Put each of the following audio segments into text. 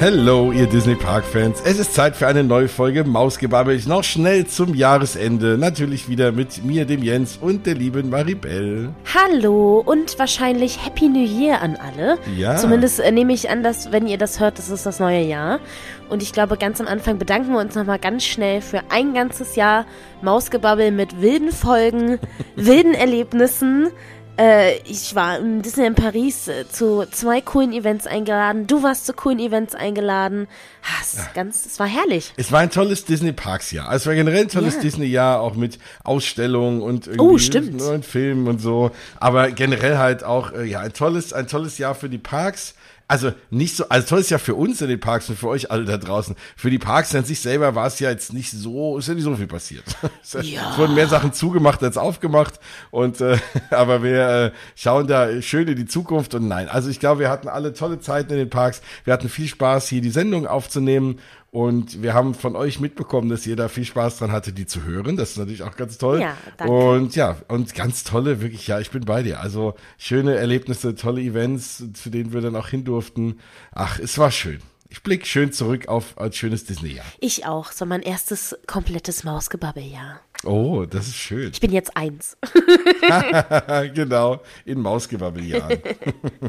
Hello, ihr Disney Park Fans. Es ist Zeit für eine neue Folge Mausgebabbel. Noch schnell zum Jahresende. Natürlich wieder mit mir, dem Jens und der lieben Maribel. Hallo und wahrscheinlich Happy New Year an alle. Ja. Zumindest äh, nehme ich an, dass, wenn ihr das hört, das ist das neue Jahr. Und ich glaube, ganz am Anfang bedanken wir uns nochmal ganz schnell für ein ganzes Jahr Mausgebabbel mit wilden Folgen, wilden Erlebnissen. Äh, ich war im Disney in Paris äh, zu zwei coolen Events eingeladen. Du warst zu coolen Events eingeladen. Ah, es, ganz, es war herrlich. Es war ein tolles Disney Parks Jahr. Also es war generell ein tolles Ja. Disney Jahr, auch mit Ausstellungen und irgendwie Oh, neuen Filmen und so. Aber generell halt auch, äh, ja, ein tolles, ein tolles Jahr für die Parks. Also nicht so, also tolles Jahr für uns in den Parks und für euch alle da draußen. Für die Parks an sich selber war es ja jetzt nicht so, ist ja nicht so viel passiert. Es Ja. es wurden mehr Sachen zugemacht als aufgemacht. Und äh, aber wir äh, schauen da schön in die Zukunft und nein. Also ich glaube, wir hatten alle tolle Zeiten in den Parks. Wir hatten viel Spaß, hier die Sendung aufzunehmen. Und wir haben von euch mitbekommen, dass ihr da viel Spaß dran hatte, die zu hören. Das ist natürlich auch ganz toll. Ja, danke. Und ja, und ganz tolle, wirklich, ja, ich bin bei dir. Also schöne Erlebnisse, tolle Events, zu denen wir dann auch hin durften. Ach, es war schön. Ich blicke schön zurück auf ein schönes Disney-Jahr. Ich auch. So mein erstes komplettes Mausgebabbeljahr. Oh, das ist schön. Ich bin jetzt eins. genau, in Mausgebabbeljahren.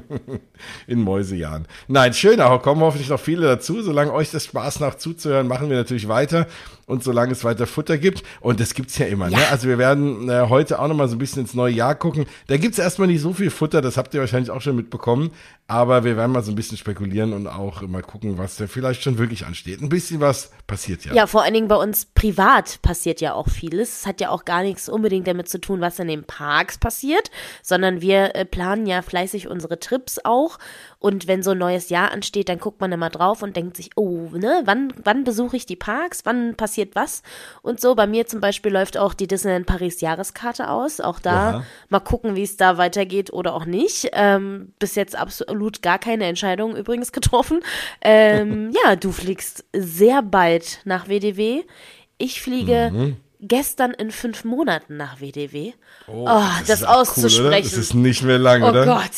in Mäusejahren. Nein, schön, aber kommen hoffentlich noch viele dazu. Solange euch das Spaß macht zuzuhören, machen wir natürlich weiter. Und solange es weiter Futter gibt, und das gibt's ja immer, ne? Ja. Also wir werden äh, heute auch noch mal so ein bisschen ins neue Jahr gucken. Da gibt's erstmal nicht so viel Futter, das habt ihr wahrscheinlich auch schon mitbekommen. Aber wir werden mal so ein bisschen spekulieren und auch mal gucken, was da vielleicht schon wirklich ansteht. Ein bisschen was passiert ja. Ja, vor allen Dingen bei uns privat passiert ja auch vieles. Es hat ja auch gar nichts unbedingt damit zu tun, was in den Parks passiert, sondern wir äh, planen ja fleißig unsere Trips auch. Und wenn so ein neues Jahr ansteht, dann guckt man immer drauf und denkt sich, oh, ne, wann, wann besuche ich die Parks? Wann passiert was? Und so, bei mir zum Beispiel läuft auch die Disneyland Paris Jahreskarte aus. Auch da Aha. mal gucken, wie es da weitergeht oder auch nicht. Ähm, bis jetzt absolut gar keine Entscheidung übrigens getroffen. Ähm, ja, du fliegst sehr bald nach WDW. Ich fliege Mhm. gestern in fünf Monaten nach WDW. Oh, das, ist auch auszusprechen. Cool? Das ist nicht mehr lang, oh oder? Gott.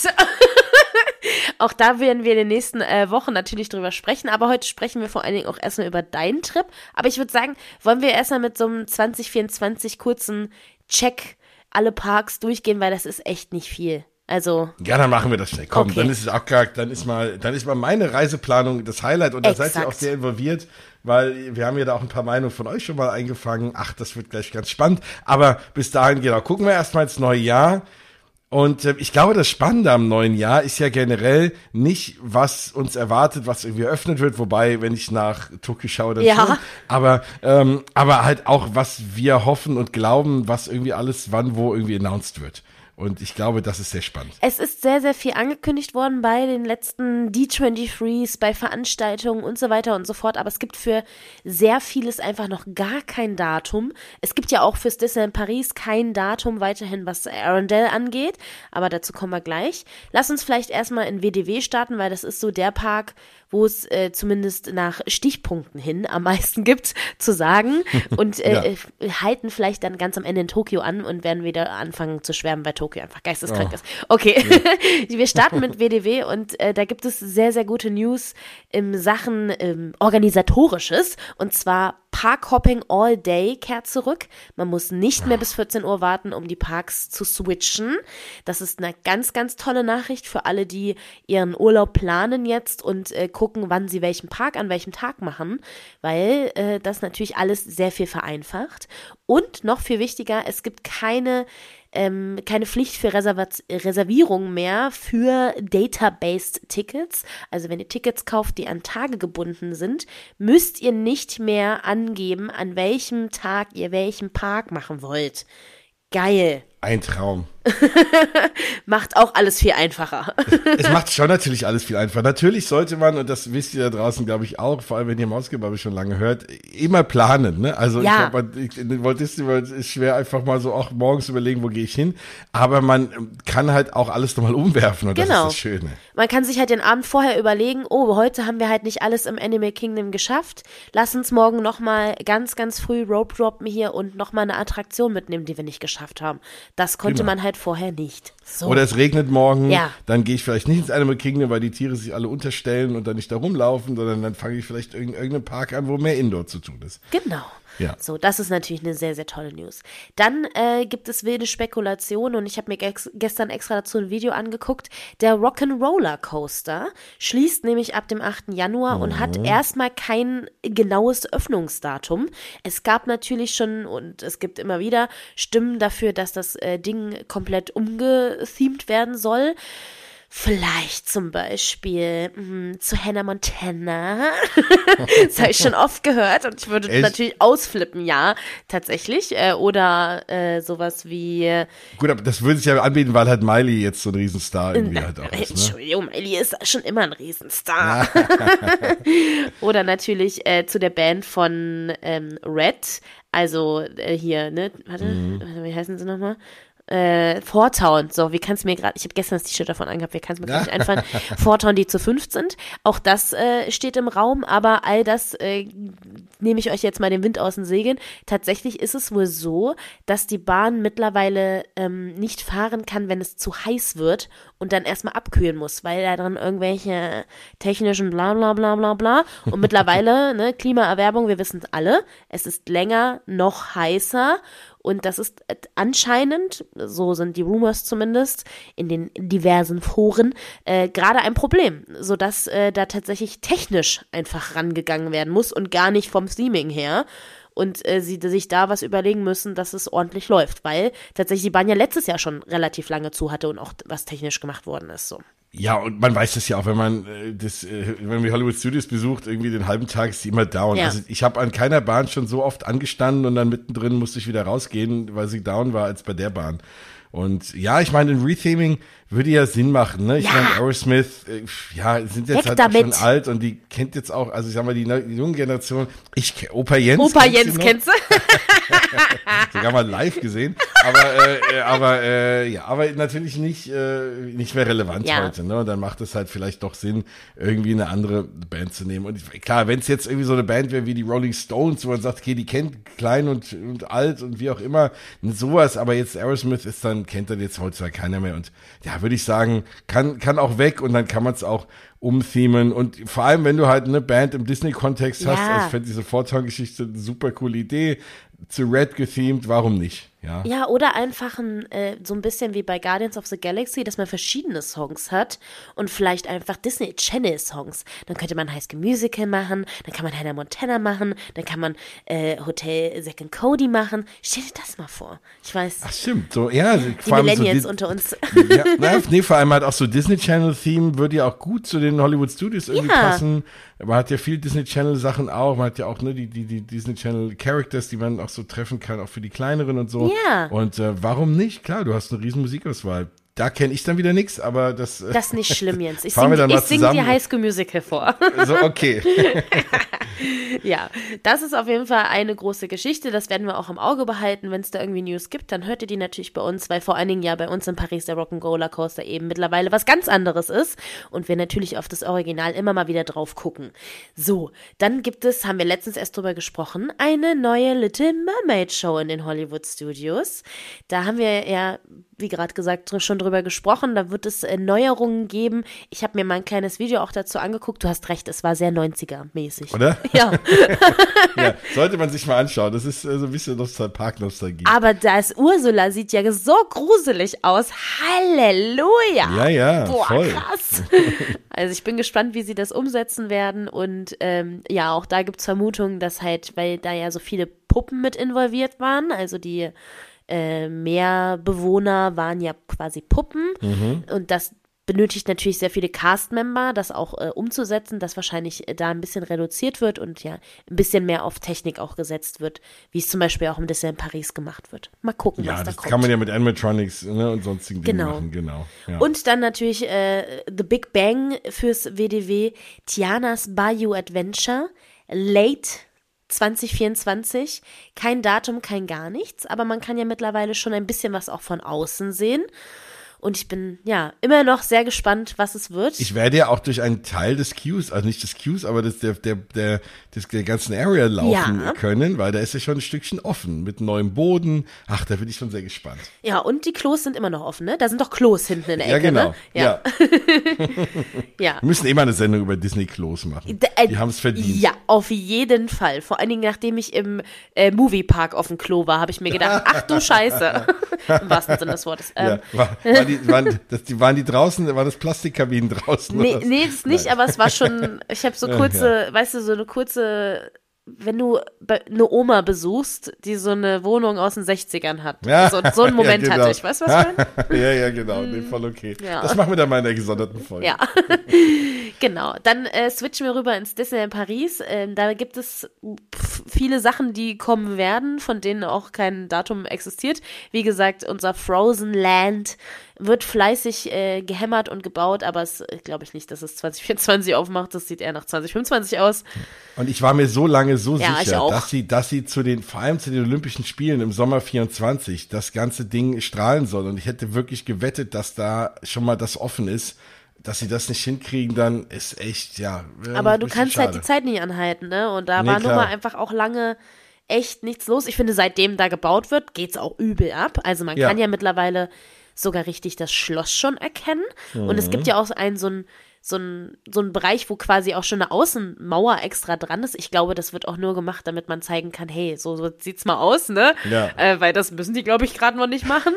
Auch da werden wir in den nächsten äh, Wochen natürlich drüber sprechen, aber heute sprechen wir vor allen Dingen auch erstmal über deinen Trip. Aber ich würde sagen, wollen wir erstmal mit so einem 2024 kurzen Check alle Parks durchgehen, weil das ist echt nicht viel. Also, Ja, dann machen wir das schnell. Komm, Okay. dann ist es gar, dann ist mal, dann ist mal meine Reiseplanung das Highlight und da seid ihr auch sehr involviert, weil wir haben ja da auch ein paar Meinungen von euch schon mal eingefangen. Ach, das wird gleich ganz spannend. Aber bis dahin, genau, gucken wir erstmal ins neue Jahr. Und äh, ich glaube, das Spannende am neuen Jahr ist ja generell nicht, was uns erwartet, was irgendwie eröffnet wird, wobei, wenn ich nach Tokio schaue, dann Ja. schon. Aber, ähm, aber halt auch, was wir hoffen und glauben, was irgendwie alles wann wo irgendwie announced wird. Und ich glaube, das ist sehr spannend. es ist sehr, sehr viel angekündigt worden bei den letzten D23s, bei Veranstaltungen und so weiter und so fort. Aber es gibt für sehr vieles einfach noch gar kein Datum. Es gibt ja auch fürs Disneyland Paris kein Datum weiterhin, was Arendelle angeht. Aber dazu kommen wir gleich. Lass uns vielleicht erstmal in WDW starten, weil das ist so der Park, wo es äh, zumindest nach Stichpunkten hin am meisten gibt zu sagen. Und äh, äh, halten vielleicht dann ganz am Ende in Tokio an und werden wieder anfangen zu schwärmen, weil Tokio einfach geisteskrank Oh. ist. Okay, wir starten mit WDW und äh, da gibt es sehr, sehr gute News in Sachen ähm, organisatorisches und zwar Parkhopping All Day kehrt zurück. Man muss nicht mehr bis 14 Uhr warten, um die Parks zu switchen. Das ist eine ganz, ganz tolle Nachricht für alle, die ihren Urlaub planen jetzt und äh, gucken, wann sie welchen Park an welchem Tag machen, weil äh, das natürlich alles sehr viel vereinfacht. Und noch viel wichtiger, es gibt keine ähm, keine Pflicht für Reservat Reservierung mehr für Databased Tickets. Also wenn ihr Tickets kauft, die an Tage gebunden sind, müsst ihr nicht mehr angeben, an welchem Tag ihr welchen Park machen wollt. Geil. Ein Traum. Macht auch alles viel einfacher. es macht schon natürlich alles viel einfacher. Natürlich sollte man, und das wisst ihr da draußen, glaube ich, auch, vor allem wenn ihr Mausgebabbel schon lange hört, immer planen. Ne? Also Ja. ich glaube, ich- in Walt Disney World ist schwer einfach mal so auch morgens überlegen, wo gehe ich hin. Aber man kann halt auch alles nochmal umwerfen und das Genau. ist das Schöne. Man kann sich halt den Abend vorher überlegen, oh, heute haben wir halt nicht alles im Animal Kingdom geschafft. Lass uns morgen nochmal ganz, ganz früh Rope droppen hier und nochmal eine Attraktion mitnehmen, die wir nicht geschafft haben. Das konnte Genau. man halt vorher nicht. So. Oder es regnet morgen, Ja. dann gehe ich vielleicht nicht ins Animal Kingdom, weil die Tiere sich alle unterstellen und dann nicht da rumlaufen, sondern dann fange ich vielleicht in irgendeinem Park an, wo mehr Indoor zu tun ist. Genau. Ja. So, das ist natürlich eine sehr, sehr tolle News. Dann äh, gibt es wilde Spekulationen und ich habe mir gex gestern extra dazu ein Video angeguckt. Der Rock'n'Roller Coaster schließt nämlich ab dem 8. Januar und hat Mhm. erstmal kein genaues Öffnungsdatum. Es gab natürlich schon und es gibt immer wieder Stimmen dafür, dass das äh, Ding komplett umgethemed werden soll. Vielleicht zum Beispiel mh, zu Hannah Montana. das habe ich schon oft gehört und ich würde Echt? natürlich ausflippen, ja, tatsächlich. Äh, oder äh, sowas wie. Äh, Gut, aber das würde sich ja anbieten, weil halt Miley jetzt so ein Riesenstar irgendwie halt auch ist. Ne? Entschuldigung, Miley ist schon immer ein Riesenstar. oder natürlich äh, zu der Band von ähm, Red. Also äh, hier, ne? Warte, Mhm. warte, wie heißen sie nochmal? Äh, Fortown, so, wie kannst du mir gerade, ich habe gestern das T-Shirt davon angehabt, wie kannst du mir gerade nicht einfallen, Fortown, die zu fünft sind, auch das äh, steht im Raum, aber all das äh, nehme ich euch jetzt mal den Wind aus den Segeln. Tatsächlich ist es wohl so, dass die Bahn mittlerweile ähm, nicht fahren kann, wenn es zu heiß wird und dann erstmal abkühlen muss, weil da dran irgendwelche technischen bla bla bla bla bla. Und mittlerweile, ne, Klimaerwerbung, wir wissen es alle, es ist länger noch heißer und das ist äh, anscheinend, so sind die Rumors zumindest, in den diversen Foren, äh, gerade ein Problem, sodass äh, da tatsächlich technisch einfach rangegangen werden muss und gar nicht vom Theming her. Und äh, sie sich da was überlegen müssen, dass es ordentlich läuft, weil tatsächlich die Bahn ja letztes Jahr schon relativ lange zu hatte und auch was technisch gemacht worden ist. So. Ja, und man weiß das ja auch, wenn man äh, das, äh, wenn man die Hollywood Studios besucht, irgendwie den halben Tag ist die immer down. Ja. Also ich habe an keiner Bahn schon so oft angestanden und dann mittendrin musste ich wieder rausgehen, weil sie down war, als bei der Bahn. Und ja, ich meine, ein Retheming würde ja Sinn machen, ne? Ich Ja. meine, Aerosmith, äh, ja, sind jetzt Weg halt auch schon damit. alt und die kennt jetzt auch, also ich sag mal, die, neu- die junge Generation, ich, Opa Jens. Opa Jens, kennst du? sogar mal live gesehen, aber äh, äh, aber äh, ja, aber natürlich nicht äh, nicht mehr relevant Ja. heute, ne? Und dann macht es halt vielleicht doch Sinn, irgendwie eine andere Band zu nehmen. Und klar, wenn es jetzt irgendwie so eine Band wäre wie die Rolling Stones, wo man sagt, okay, die kennt klein und und alt und wie auch immer, sowas, aber jetzt Aerosmith ist dann kennt dann jetzt heutzutage keiner mehr und ja, würde ich sagen, kann kann auch weg und dann kann man es auch umthemen und vor allem, wenn du halt eine Band im Disney-Kontext hast, Ja. also ich fände diese Fortown-Geschichte eine super coole Idee, zu Red gethemed, warum nicht? Ja. Ja, oder einfach ein, äh, so ein bisschen wie bei Guardians of the Galaxy, dass man verschiedene Songs hat und vielleicht einfach Disney Channel Songs. Dann könnte man High School Musical machen, dann kann man Hannah Montana machen, dann kann man äh, Hotel Zack and Cody machen. Stell dir das mal vor. Ich weiß, Ach stimmt, so ja, die vor allem so Millennials Di- unter uns. ja, na, nee, vor allem halt auch so Disney Channel Theme würde ja auch gut zu den Hollywood Studios irgendwie Ja. passen. Man hat ja viel Disney Channel Sachen auch, man hat ja auch ne die die die Disney Channel Characters, die man auch so treffen kann, auch für die kleineren und so. Ja. Und äh, warum nicht? Klar, du hast eine riesen Musikauswahl. Da kenne ich dann wieder nichts, aber das äh, Das ist nicht schlimm, Jens. Ich singe mal sing dir zusammen. High School Musical vor. so okay. Ja, das ist auf jeden Fall eine große Geschichte. Das werden wir auch im Auge behalten. Wenn es da irgendwie News gibt, dann hört ihr die natürlich bei uns, weil vor allen Dingen ja bei uns in Paris der Rock'n'Roller Coaster eben mittlerweile was ganz anderes ist und wir natürlich auf das Original immer mal wieder drauf gucken. So, dann gibt es, haben wir letztens erst drüber gesprochen, eine neue Little Mermaid Show in den Hollywood Studios. Da haben wir ja, wie gerade gesagt, schon drüber gesprochen. Da wird es äh, Neuerungen geben. Ich habe mir mal ein kleines Video auch dazu angeguckt. Du hast recht, es war sehr 90er-mäßig. Oder? Ja. ja, sollte man sich mal anschauen. Das ist äh, so ein bisschen Nostal Park-Nostalgie. Aber das Ursula sieht ja so gruselig aus. Halleluja. Ja, ja, Boah, voll. krass. Also ich bin gespannt, wie sie das umsetzen werden. Und ähm, ja, auch da gibt's Vermutungen, dass halt, weil da ja so viele Puppen mit involviert waren, also die äh, Meerbewohner waren ja quasi Puppen. Mhm. Und das benötigt natürlich sehr viele Cast-Member, das auch äh, umzusetzen, dass wahrscheinlich äh, da ein bisschen reduziert wird und ja ein bisschen mehr auf Technik auch gesetzt wird, wie es zum Beispiel auch im Disneyland Paris gemacht wird. Mal gucken, ja, was da das kommt. kann man ja mit Animatronics ne, und sonstigen Dingen Genau. machen, genau. Ja. Und dann natürlich äh, The Big Bang fürs WDW, Tianas Bayou Adventure, Late 2024. Kein Datum, kein gar nichts, aber man kann ja mittlerweile schon ein bisschen was auch von außen sehen. Und ich bin ja immer noch sehr gespannt, was es wird. Ich werde ja auch durch einen Teil des Queues, also nicht des Queues, aber des, der, der, der, des, der ganzen Area laufen Ja. können, weil da ist ja schon ein Stückchen offen mit neuem Boden. Ach, da bin ich schon sehr gespannt. ja, und die Klos sind immer noch offen, ne? Da sind doch Klos hinten in der Ja, Ecke, genau. ne? Ja. ja. Wir müssen immer eine Sendung über Disney-Klos machen. Äh, Die haben es verdient. Ja, auf jeden Fall. Vor allen Dingen, nachdem ich im äh, Moviepark auf dem Klo war, habe ich mir gedacht, ach du Scheiße. Im wahrsten Sinne des Wortes. Ähm, Ja, war, war die, waren, das, die, waren die draußen, waren das Plastikkabinen draußen? Nee, nee, das nicht, aber es war schon, ich habe so Ja, kurze, weißt du, so eine kurze, wenn du eine Oma besuchst, die so eine Wohnung aus den 60ern hat. Ja, So, so einen Moment ja, genau. hatte ich. Weißt du, was ich meine? ja, ja, genau. Nee, voll okay. Ja. Das machen wir dann mal in der gesonderten Folge. Ja, genau. Dann äh, switchen wir rüber ins Disneyland Paris. Ähm, da gibt es viele Sachen, die kommen werden, von denen auch kein Datum existiert. Wie gesagt, unser Frozen Land wird fleißig äh, gehämmert und gebaut, aber es äh, glaube ich nicht, dass es 2024 aufmacht. Das sieht eher nach 2025 aus. Und ich war mir so lange so Ja, ich sicher, dass sie, dass sie zu den, vor allem zu den Olympischen Spielen im Sommer 24 das ganze Ding strahlen soll. Und ich hätte wirklich gewettet, dass da schon mal das offen ist. Dass sie das nicht hinkriegen, dann ist echt, ja. äh, Aber du kannst halt die schade. Zeit nicht anhalten, ne? Und da Nee, war nun mal einfach auch lange echt nichts los. Ich finde, seitdem da gebaut wird, geht's auch übel ab. Also man Ja. kann ja mittlerweile sogar richtig das Schloss schon erkennen. Und es Mhm. gibt ja auch einen so ein so ein, so ein Bereich, wo quasi auch schon eine Außenmauer extra dran ist. Ich glaube, das wird auch nur gemacht, damit man zeigen kann, hey, so, so sieht's mal aus, ne? Ja. Äh, weil das müssen die, glaube ich, gerade noch nicht machen.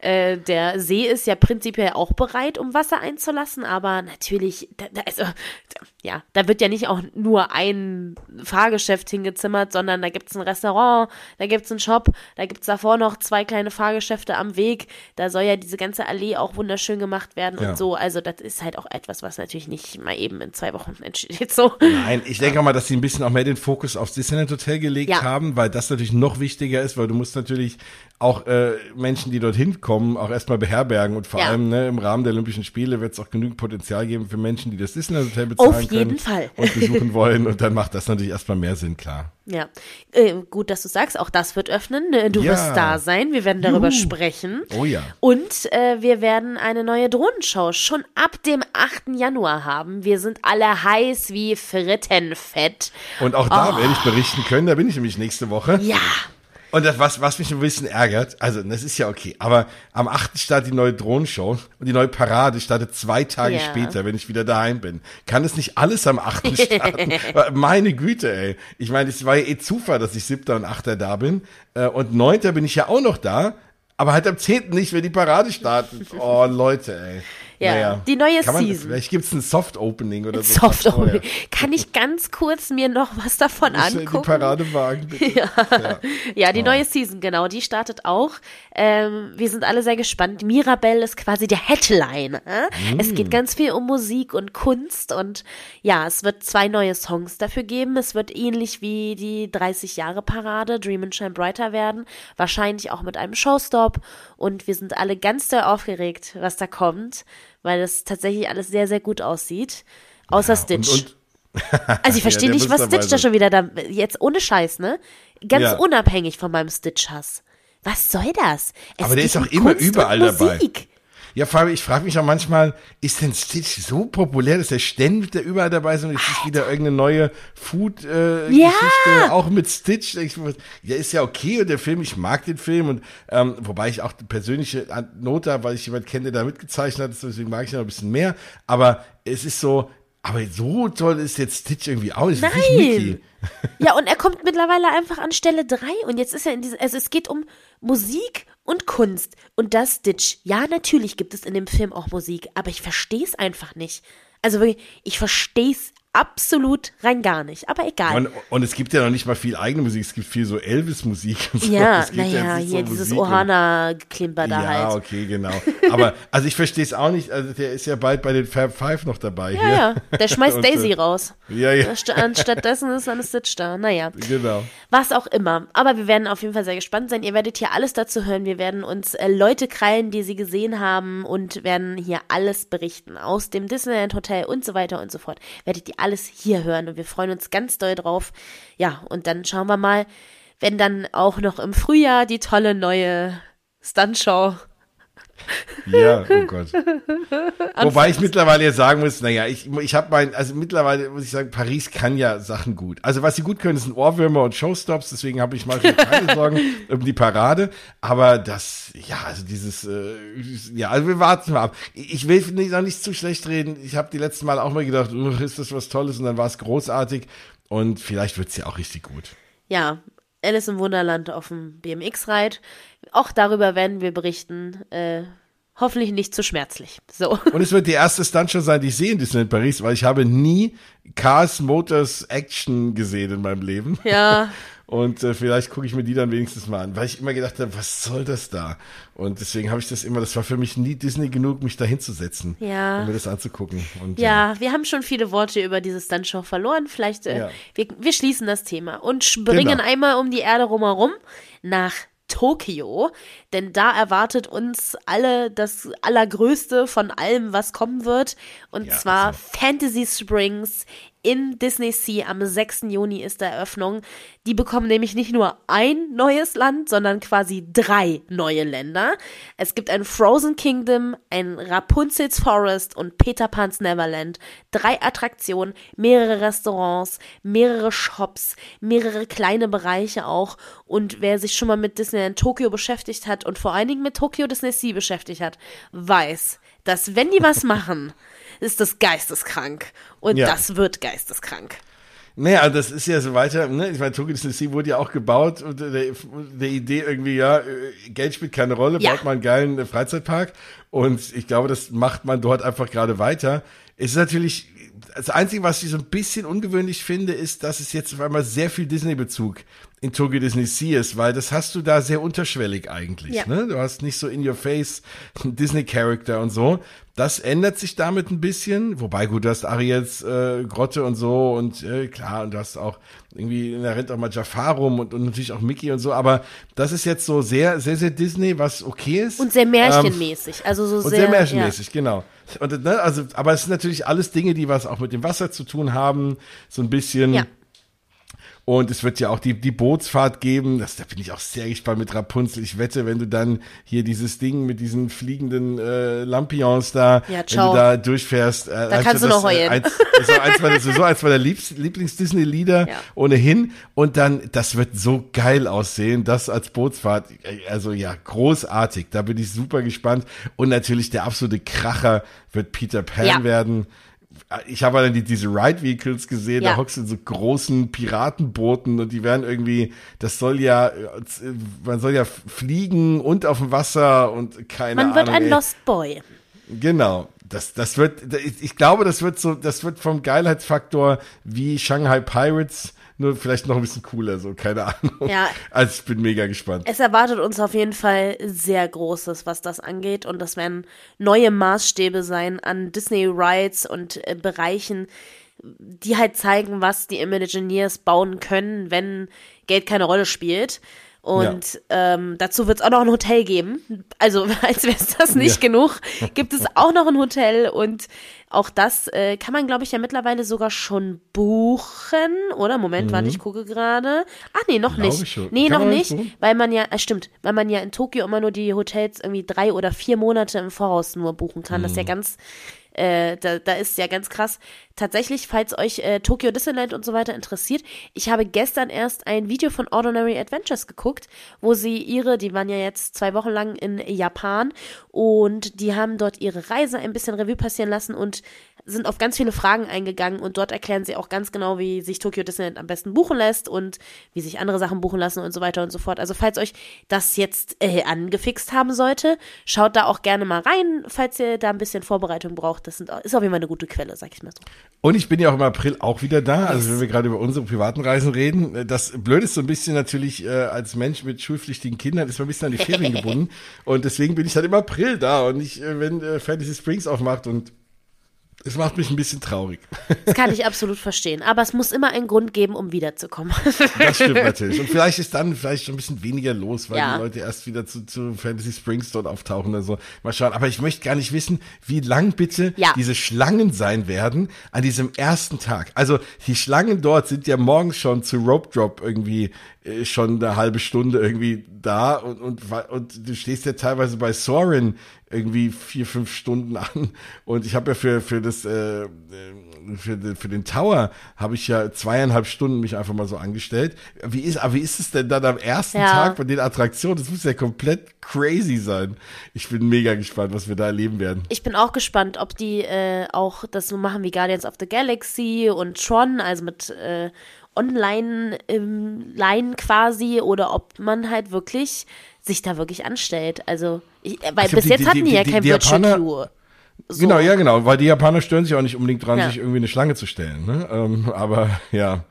Äh, der See ist ja prinzipiell auch bereit, um Wasser einzulassen, aber natürlich, da, da, also, da, ja, da wird ja nicht auch nur ein Fahrgeschäft hingezimmert, sondern da gibt's ein Restaurant, da gibt's einen Shop, da gibt's davor noch zwei kleine Fahrgeschäfte am Weg. Da soll ja diese ganze Allee auch wunderschön gemacht werden Ja. und so. Also das ist halt auch etwas, was natürlich nicht mal eben in zwei Wochen entsteht. So. Nein, ich denke auch mal, dass sie ein bisschen auch mehr den Fokus aufs Disneyland Hotel gelegt Ja. haben, weil das natürlich noch wichtiger ist, weil du musst natürlich auch äh, Menschen, die dorthin kommen, auch erstmal beherbergen und vor Ja. allem ne, im Rahmen der Olympischen Spiele wird es auch genügend Potenzial geben für Menschen, die das Disneyland Hotel bezahlen Auf können jeden Fall. und besuchen wollen und dann macht das natürlich erstmal mehr Sinn, klar. Ja, äh, gut, dass du sagst, auch das wird öffnen. Ne? Du Ja. wirst da sein, wir werden darüber Juhu. sprechen. Oh ja. Und äh, wir werden eine neue Drohnenshow schon ab dem 8. Januar haben. Wir sind alle heiß wie Frittenfett. Und auch da werde ich berichten können, da bin ich nämlich nächste Woche. Ja, Und das, was, was mich ein bisschen ärgert, also das ist ja okay, aber am 8. startet die neue Drohnenshow und die neue Parade startet zwei Tage Ja. später, wenn ich wieder daheim bin. Kann es nicht alles am 8. starten? Meine Güte, ey. Ich meine, es war ja eh Zufall, dass ich 7. und 8. da bin. Äh, Und 9. bin ich ja auch noch da, aber halt am 10. nicht, wenn die Parade startet. Oh, Leute, ey. Ja, die neue Kann man, Season. Vielleicht gibt's ein Soft-Opening oder so. Soft vorher. Kann ich ganz kurz mir noch was davon ja Die angucken? Parade wagen, bitte. Ja. Ja, die neue Season, genau, die startet auch. Ähm, wir sind alle sehr gespannt. Mirabelle ist quasi der Headline. Äh? Es Mm. geht ganz viel um Musik und Kunst und ja, es wird zwei neue Songs dafür geben. Es wird ähnlich wie die 30 Jahre Parade Dream and Shine Brighter werden. Wahrscheinlich auch mit einem Showstop und wir sind alle ganz doll aufgeregt, was da kommt, weil es tatsächlich alles sehr, sehr gut aussieht. Außer Stitch. Und, und Also ich verstehe der nicht, was Stitch da schon wieder da, jetzt ohne Scheiß, ne? Ganz Ja. unabhängig von meinem Stitch-Hass. Was soll das? Es Aber der ist auch immer Kunst überall dabei. Ja, allem, ich frage mich auch manchmal, ist denn Stitch so populär, dass er ständig da überall dabei ist und jetzt ist wieder irgendeine neue Food-Geschichte, Ja. auch mit Stitch. Ich, ja, ist ja okay und der Film, ich mag den Film und ähm, wobei ich auch die persönliche Note habe, weil ich jemand kenne, der da mitgezeichnet hat, deswegen mag ich ihn noch ein bisschen mehr. Aber es ist so, aber so toll ist jetzt Stitch irgendwie auch nicht. Nein. Ja, und er kommt mittlerweile einfach an Stelle drei und jetzt ist er in diesem, also es geht um Musik und Kunst und das Stitch. Ja, natürlich gibt es in dem Film auch Musik, aber ich verstehe es einfach nicht. Also wirklich, ich verstehe es absolut rein gar nicht, aber egal. Und, und es gibt ja noch nicht mal viel eigene Musik, es gibt viel so Elvis-Musik so. ja, naja, nicht so hier dieses Ohana-Geklimper da ja, halt. okay, genau. Aber also ich verstehe es auch nicht. Also der ist ja bald bei den Fab Five noch dabei Ja, hier. ja, der schmeißt Und, Daisy äh, raus. Ja, ja, Anst- Anstattdessen ist eine Stitch da. Naja, genau. was auch immer. Aber wir werden auf jeden Fall sehr gespannt sein. Ihr werdet hier alles dazu hören. Wir werden uns äh, Leute krallen, die sie gesehen haben und werden hier alles berichten. Aus dem Disneyland Hotel und so weiter und so fort. Werdet ihr alles hier hören und wir freuen uns ganz doll drauf. Ja, und dann schauen wir mal, wenn dann auch noch im Frühjahr die tolle neue Stuntshow Ja, oh Gott. Wobei ich mittlerweile jetzt sagen muss, naja, ich, ich habe mein, also mittlerweile muss ich sagen, Paris kann ja Sachen gut. Also was sie gut können, sind Ohrwürmer und Showstops, deswegen habe ich mal keine Sorgen um die Parade. Aber das, ja, also dieses, äh, ja, also wir warten mal ab. Ich will nicht, noch nicht zu schlecht reden. Ich habe die letzten Mal auch mal gedacht, ist das was Tolles und dann war es großartig. Und vielleicht wird's ja auch richtig gut. Ja, Alice im Wunderland auf dem BMX-Ride. Auch darüber werden wir berichten. Äh, hoffentlich nicht zu schmerzlich. So. Und es wird die erste Stuntshow sein, die ich sehe in Disneyland Paris, weil ich habe nie Cars Motors Action gesehen in meinem Leben. Ja. Und äh, vielleicht gucke ich mir die dann wenigstens mal an, weil ich immer gedacht habe, was soll das da? Und deswegen habe ich das immer, das war für mich nie Disney genug, mich da hinzusetzen, Ja. um mir das anzugucken. Und, Ja, wir haben schon viele Worte über diese Stuntshow verloren. Vielleicht, äh, Ja. wir, wir schließen das Thema und springen Genau. einmal um die Erde rumherum nach Tokio, denn da erwartet uns alle das Allergrößte von allem, was kommen wird. Und Ja, zwar also. Fantasy Springs in Disney Sea am 6. Juni ist der Eröffnung. Die bekommen nämlich nicht nur ein neues Land, sondern quasi drei neue Länder. Es gibt ein Frozen Kingdom, ein Rapunzel's Forest und Peter Pan's Neverland. Drei Attraktionen, mehrere Restaurants, mehrere Shops, mehrere kleine Bereiche auch. Und wer sich schon mal mit Disneyland Tokio beschäftigt hat und vor allen Dingen mit Tokyo Disney Sea beschäftigt hat, weiß, dass wenn die was machen, ist das geisteskrank. Und Ja. das wird geisteskrank. Naja, das ist ja so weiter, ne? Ich meine, Tokyo Disney Sea wurde ja auch gebaut und der, der Idee irgendwie, ja, äh, Geld spielt keine Rolle, Ja. baut man einen geilen äh, Freizeitpark. Und ich glaube, das macht man dort einfach gerade weiter. Es ist natürlich, das Einzige, was ich so ein bisschen ungewöhnlich finde, ist, dass es jetzt auf einmal sehr viel Disney-Bezug in Tokyo Disney Sea ist, weil das hast du da sehr unterschwellig eigentlich. Ja. Ne? Du hast nicht so in your face Disney-Charakter und so. Das ändert sich damit ein bisschen, wobei gut, du hast Ariels äh, Grotte und so und äh, klar, und du hast auch irgendwie, da rennt auch mal Jafar rum und, und natürlich auch Mickey und so, aber das ist jetzt so sehr, sehr, sehr Disney, was okay ist. Und sehr märchenmäßig. also so Ähm, Und sehr, sehr märchenmäßig, genau. Und, ne, also, aber es sind natürlich alles Dinge, die was auch mit dem Wasser zu tun haben, so ein bisschen. Ja. Und es wird ja auch die, die Bootsfahrt geben. Das, da bin ich auch sehr gespannt mit Rapunzel. Ich wette, wenn du dann hier dieses Ding mit diesen fliegenden äh, Lampions da, Ja, wenn du da durchfährst, äh, Da kannst du noch heulen. Eins, das ist eins meiner, so eins meiner Lieblings-Disney-Lieder Ja. ohnehin. Und dann, das wird so geil aussehen, das als Bootsfahrt. Also ja, großartig. Da bin ich super gespannt. Und natürlich der absolute Kracher wird Peter Pan Ja. werden. Ich habe dann die, diese Ride Vehicles gesehen, Ja. da hockst du in so großen Piratenbooten und die werden irgendwie, das soll ja, man soll ja fliegen und auf dem Wasser und keine Man Ahnung. wird ein ey. Lost Boy. Genau. Das, das wird, ich ich glaube, das wird so, das wird vom Geilheitsfaktor wie Shanghai Pirates, nur vielleicht noch ein bisschen cooler, so, keine Ahnung. Ja. Also ich bin mega gespannt. Es erwartet uns auf jeden Fall sehr Großes, was das angeht. Und das werden neue Maßstäbe sein an Disney Rides und äh, Bereichen, die halt zeigen, was die Imagineers bauen können, wenn Geld keine Rolle spielt. Und ähm, dazu wird es auch noch ein Hotel geben. Also, als wäre es das nicht Ja. genug, gibt es auch noch ein Hotel. Und auch das äh, kann man, glaube ich, ja mittlerweile sogar schon buchen. Oder? Moment, warte, ich gucke gerade. Ach nee, noch Mhm. Glaube nicht. Nee, Kann noch nicht. buchen? Weil man ja, äh, stimmt, weil man ja in Tokio immer nur die Hotels irgendwie drei oder vier Monate im Voraus nur buchen kann. Das ist ja Mhm. ganz, äh, da, da ist ja ganz krass. Tatsächlich, falls euch äh, Tokyo Disneyland und so weiter interessiert, ich habe gestern erst ein Video von Ordinary Adventures geguckt, wo sie ihre, die waren ja jetzt zwei Wochen lang in Japan und die haben dort ihre Reise ein bisschen Revue passieren lassen und sind auf ganz viele Fragen eingegangen und dort erklären sie auch ganz genau, wie sich Tokyo Disneyland am besten buchen lässt und wie sich andere Sachen buchen lassen und so weiter und so fort. Also falls euch das jetzt äh, angefixt haben sollte, schaut da auch gerne mal rein, falls ihr da ein bisschen Vorbereitung braucht. Das sind, ist auf jeden Fall eine gute Quelle, sag ich mal so. Und ich bin ja auch im April auch wieder da. Also wenn wir gerade über unsere privaten Reisen reden, äh, das Blöde ist so ein bisschen natürlich äh, als Mensch mit schulpflichtigen Kindern ist man ein bisschen an die Ferien gebunden. Und deswegen bin ich halt im April da und nicht, äh, wenn äh, Fantasy Springs aufmacht und es macht mich ein bisschen traurig. Das kann ich absolut verstehen. Aber es muss immer einen Grund geben, um wiederzukommen. Das stimmt natürlich. Und vielleicht ist dann vielleicht schon ein bisschen weniger los, weil Ja. die Leute erst wieder zu, zu Fantasy Springs dort auftauchen oder so. Mal schauen. Aber ich möchte gar nicht wissen, wie lang bitte Ja. diese Schlangen sein werden an diesem ersten Tag. Also die Schlangen dort sind ja morgens schon zu Rope Drop irgendwie schon eine halbe Stunde irgendwie da und, und, und du stehst ja teilweise bei Soren irgendwie vier, fünf Stunden an. Und ich habe ja für, für das, äh, für, für den Tower habe ich ja zweieinhalb Stunden mich einfach mal so angestellt. Wie ist, aber wie ist es denn dann am ersten ja. Tag bei den Attraktionen? Das muss ja komplett crazy sein. Ich bin mega gespannt, was wir da erleben werden. Ich bin auch gespannt, ob die äh, auch das so machen wie Guardians of the Galaxy und Tron, also mit äh, online im Line quasi, oder ob man halt wirklich sich da wirklich anstellt. Also, ich, weil ich bis jetzt die, hatten die, die, ja kein Virtual Queue. So. Genau, ja, genau, weil die Japaner stören sich auch nicht unbedingt dran, ja. sich irgendwie eine Schlange zu stellen. Ne? Ähm, aber ja,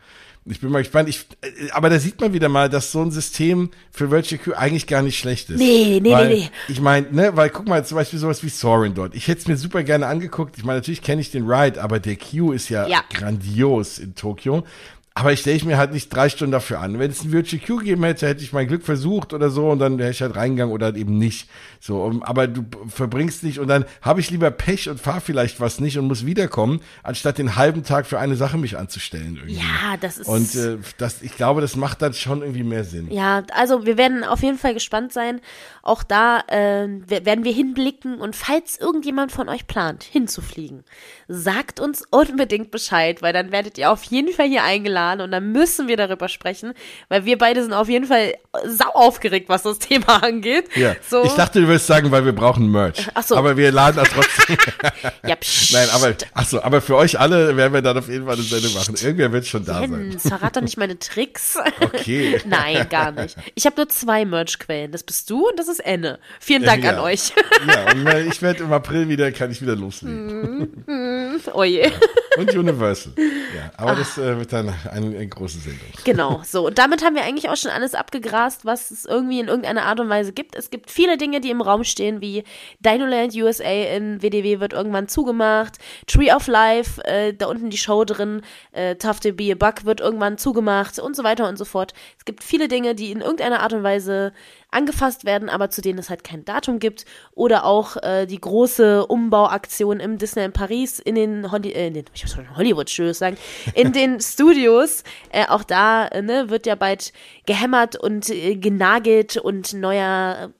ich bin mal gespannt. Ich, äh, aber da sieht man wieder mal, dass so ein System für Virtual Queue eigentlich gar nicht schlecht ist. Nee, nee, weil, nee, nee. Ich meine, ne, weil guck mal, zum Beispiel sowas wie Soren dort. Ich hätte es mir super gerne angeguckt. Ich meine, natürlich kenne ich den Ride, aber der Queue ist ja, ja. grandios in Tokio. Aber ich stelle ich mir halt nicht drei Stunden dafür an. Wenn es ein Virtual Queue gegeben hätte, hätte ich mein Glück versucht oder so und dann wäre ich halt reingegangen oder halt eben nicht. So, aber du verbringst nicht und dann habe ich lieber Pech und fahre vielleicht was nicht und muss wiederkommen, anstatt den halben Tag für eine Sache mich anzustellen. Irgendwie. Ja, das ist. Und äh, das, ich glaube, das macht dann schon irgendwie mehr Sinn. Ja, also wir werden auf jeden Fall gespannt sein. Auch da äh, werden wir hinblicken und falls irgendjemand von euch plant, hinzufliegen, sagt uns unbedingt Bescheid, weil dann werdet ihr auf jeden Fall hier eingeladen und dann müssen wir darüber sprechen, weil wir beide sind auf jeden Fall sau aufgeregt, was das Thema angeht. Ja. So. Ich dachte, du wirst sagen, weil wir brauchen Merch. Ach so. Aber wir laden das trotzdem. ja, pst. Nein, aber, ach so, aber für euch alle werden wir dann auf jeden Fall eine Sendung machen. Irgendwer wird schon da Jens, sein. verrat doch nicht meine Tricks. Okay. Nein, gar nicht. Ich habe nur zwei Merch-Quellen. Das bist du und das ist Enne. Vielen Dank ja. an euch. ja, und äh, ich werde im April wieder, kann ich wieder loslegen. Mm, oh je. Und Universal. Ja, aber Ach. das äh, wird dann eine, eine, große Sendung. Genau, so. Und damit haben wir eigentlich auch schon alles abgegrast, was es irgendwie in irgendeiner Art und Weise gibt. Es gibt viele Dinge, die im Raum stehen, wie Dinoland USA in WDW wird irgendwann zugemacht, Tree of Life, äh, da unten die Show drin, äh, Tough to Be a Buck wird irgendwann zugemacht und so weiter und so fort. Es gibt viele Dinge, die in irgendeiner Art und Weise angefasst werden, aber zu denen es halt kein Datum gibt. Oder auch äh, die große Umbauaktion im Disneyland Paris in den, Holly äh, in den ich muss schon Hollywood Studios sagen, in den Studios. Äh, auch da äh, ne, wird ja bald gehämmert und äh, genagelt und neuer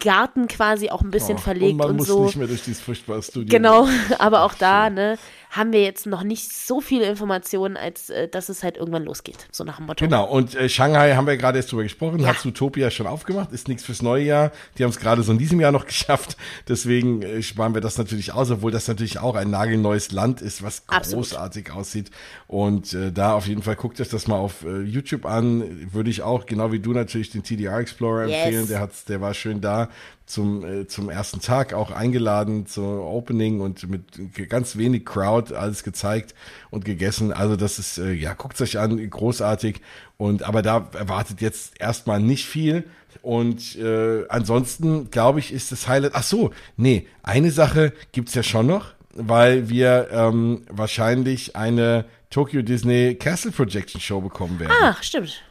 Garten quasi auch ein bisschen oh, verlegt und, man und muss so. nicht mehr durch dieses furchtbare Studio. Genau, aber auch da, ne, haben wir jetzt noch nicht so viele Informationen, als äh, dass es halt irgendwann losgeht, so nach dem Motto. Genau, und äh, Shanghai haben wir gerade erst drüber gesprochen, ja. hat Zootopia schon aufgemacht, ist nichts fürs neue Jahr. Die haben es gerade so in diesem Jahr noch geschafft, deswegen äh, sparen wir das natürlich aus, obwohl das natürlich auch ein nagelneues Land ist, was Absolut. großartig aussieht. Und äh, da auf jeden Fall guckt euch das mal auf äh, YouTube an, würde ich auch, genau wie du natürlich, den TDR Explorer yes. empfehlen, der, hat's, der war schön da zum, äh, zum ersten Tag auch eingeladen zur Opening und mit ganz wenig Crowd alles gezeigt und gegessen. Also das ist, äh, ja, guckt euch an, großartig. Und aber da erwartet jetzt erstmal nicht viel. Und äh, ansonsten, glaube ich, ist das Highlight. Ach so, nee, eine Sache gibt's ja schon noch, weil wir ähm, wahrscheinlich eine Tokyo Disney Castle Projection Show bekommen werden. Ach, stimmt.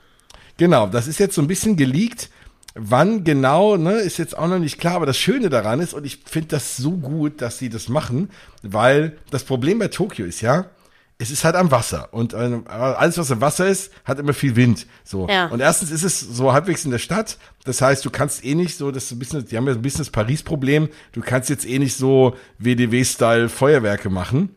Genau, das ist jetzt so ein bisschen geleakt. Wann genau, ne, ist jetzt auch noch nicht klar, aber das Schöne daran ist, und ich finde das so gut, dass sie das machen, weil das Problem bei Tokio ist ja, es ist halt am Wasser und äh, alles, was im Wasser ist, hat immer viel Wind. So. Ja. Und erstens ist es so halbwegs in der Stadt. Das heißt, du kannst eh nicht so, das ist ein bisschen, die haben ja ein bisschen das Paris-Problem. Du kannst jetzt eh nicht so WDW-Style Feuerwerke machen,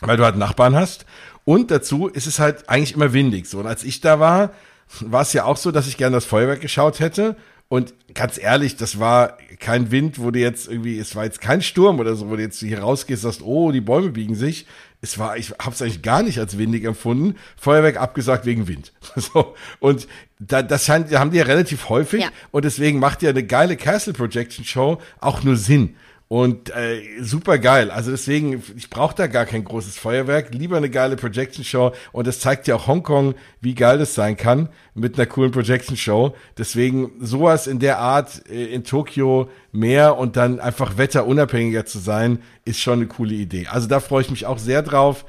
weil du halt Nachbarn hast. Und dazu ist es halt eigentlich immer windig. So. Und als ich da war, war es ja auch so, dass ich gerne das Feuerwerk geschaut hätte. Und ganz ehrlich, das war kein Wind, wo du jetzt irgendwie, es war jetzt kein Sturm oder so, wo du jetzt hier rausgehst, sagst, oh, die Bäume biegen sich. Es war, ich habe es eigentlich gar nicht als windig empfunden. Feuerwerk abgesagt wegen Wind. So und da, das scheint, haben die ja relativ häufig ja. und deswegen macht ja eine geile Castle Projection Show auch nur Sinn. Und äh, super geil. Also deswegen, ich brauche da gar kein großes Feuerwerk, lieber eine geile Projection Show. Und das zeigt ja auch Hongkong, wie geil das sein kann mit einer coolen Projection Show. Deswegen sowas in der Art äh, in Tokio mehr und dann einfach wetterunabhängiger zu sein, ist schon eine coole Idee. Also da freue ich mich auch sehr drauf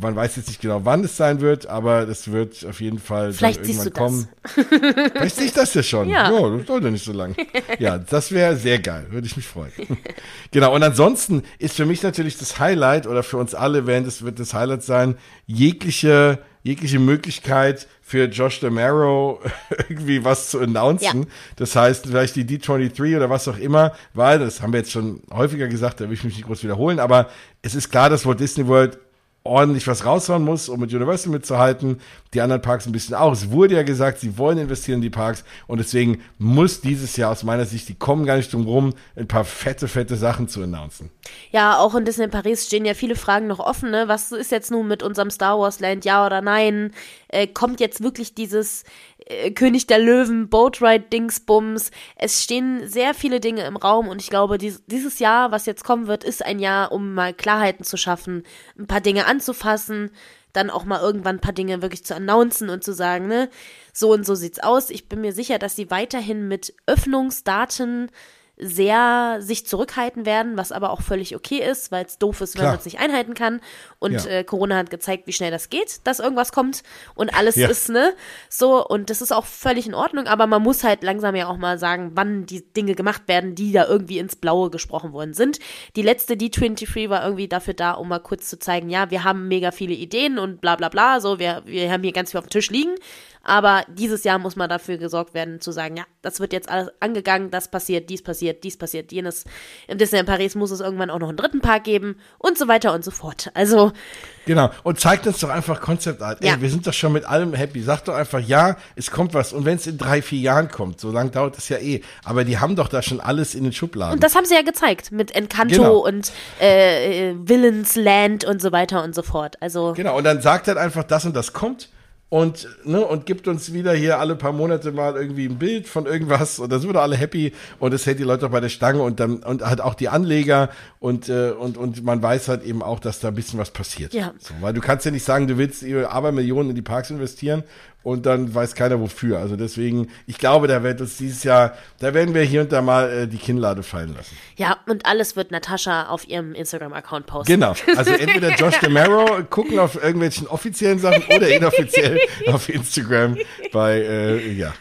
man weiß jetzt nicht genau, wann es sein wird, aber das wird auf jeden Fall Vielleicht dann irgendwann kommen. Vielleicht sehe ich das ja schon. Ja, ja das dauert ja nicht so lang. Ja, das wäre sehr geil, würde ich mich freuen. genau, und ansonsten ist für mich natürlich das Highlight oder für uns alle werden das wird das Highlight sein, jegliche jegliche Möglichkeit für Josh DeMaro irgendwie was zu announcen. Ja. Das heißt, vielleicht die D23 oder was auch immer, weil, das haben wir jetzt schon häufiger gesagt, da will ich mich nicht groß wiederholen, aber es ist klar, dass Walt Disney World ordentlich was raushauen muss, um mit Universal mitzuhalten. Die anderen Parks ein bisschen auch. Es wurde ja gesagt, sie wollen investieren in die Parks und deswegen muss dieses Jahr aus meiner Sicht, die kommen gar nicht drum rum, ein paar fette, fette Sachen zu announcen. Ja, auch in Disney Paris stehen ja viele Fragen noch offen. Ne? Was ist jetzt nun mit unserem Star Wars Land, ja oder nein? Äh, kommt jetzt wirklich dieses äh, König der Löwen, Boatride Dingsbums. Es stehen sehr viele Dinge im Raum und ich glaube, dies, dieses Jahr, was jetzt kommen wird, ist ein Jahr, um mal Klarheiten zu schaffen, ein paar Dinge anzufassen, dann auch mal irgendwann ein paar Dinge wirklich zu announcen und zu sagen, ne, so und so sieht's aus. Ich bin mir sicher, dass sie weiterhin mit Öffnungsdaten sehr sich zurückhalten werden, was aber auch völlig okay ist, weil es doof ist, wenn man es nicht einhalten kann. Und ja. äh, Corona hat gezeigt, wie schnell das geht, dass irgendwas kommt und alles ja. ist, ne? So, und das ist auch völlig in Ordnung, aber man muss halt langsam ja auch mal sagen, wann die Dinge gemacht werden, die da irgendwie ins Blaue gesprochen worden sind. Die letzte D23 war irgendwie dafür da, um mal kurz zu zeigen, ja, wir haben mega viele Ideen und bla bla bla, so, wir, wir haben hier ganz viel auf dem Tisch liegen, aber dieses Jahr muss mal dafür gesorgt werden, zu sagen, ja, das wird jetzt alles angegangen, das passiert, dies passiert, dies passiert, jenes. Im Disneyland Paris muss es irgendwann auch noch einen dritten Park geben und so weiter und so fort. Also. Genau. Und zeigt uns doch einfach Konzeptart. Ja. Ey, wir sind doch schon mit allem happy. Sag doch einfach, ja, es kommt was. Und wenn es in drei, vier Jahren kommt, so lange dauert es ja eh. Aber die haben doch da schon alles in den Schubladen. Und das haben sie ja gezeigt mit Encanto genau. und äh, Villains Land und so weiter und so fort. Also. Genau. Und dann sagt er einfach, das und das kommt und, ne, und gibt uns wieder hier alle paar Monate mal irgendwie ein Bild von irgendwas. Und da sind wir doch alle happy. Und es hält die Leute auch bei der Stange. Und dann und halt auch die Anleger. Und äh, und und man weiß halt eben auch, dass da ein bisschen was passiert. Ja. So, weil du kannst ja nicht sagen, du willst aber Millionen in die Parks investieren und dann weiß keiner wofür. Also deswegen, ich glaube, da wird uns dieses Jahr, da werden wir hier und da mal äh, die Kinnlade fallen lassen. Ja, und alles wird Natascha auf ihrem Instagram-Account posten. Genau. Also entweder Josh DeMaro gucken auf irgendwelchen offiziellen Sachen oder inoffiziell auf Instagram bei, äh, ja.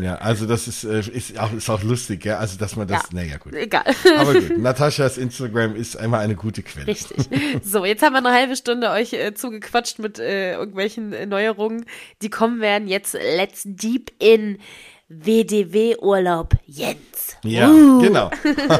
Ja, also das ist, äh, ist, auch, ist auch lustig, ja. Also dass man das, ja, naja, gut. Egal. Aber gut, Nataschas Instagram ist einmal eine gute Quelle. Richtig. So, jetzt haben wir eine halbe Stunde euch äh, zugequatscht mit äh, irgendwelchen äh, Neuerungen, die kommen werden. Jetzt let's deep in WDW-Urlaub Jens. Ja, uh. genau.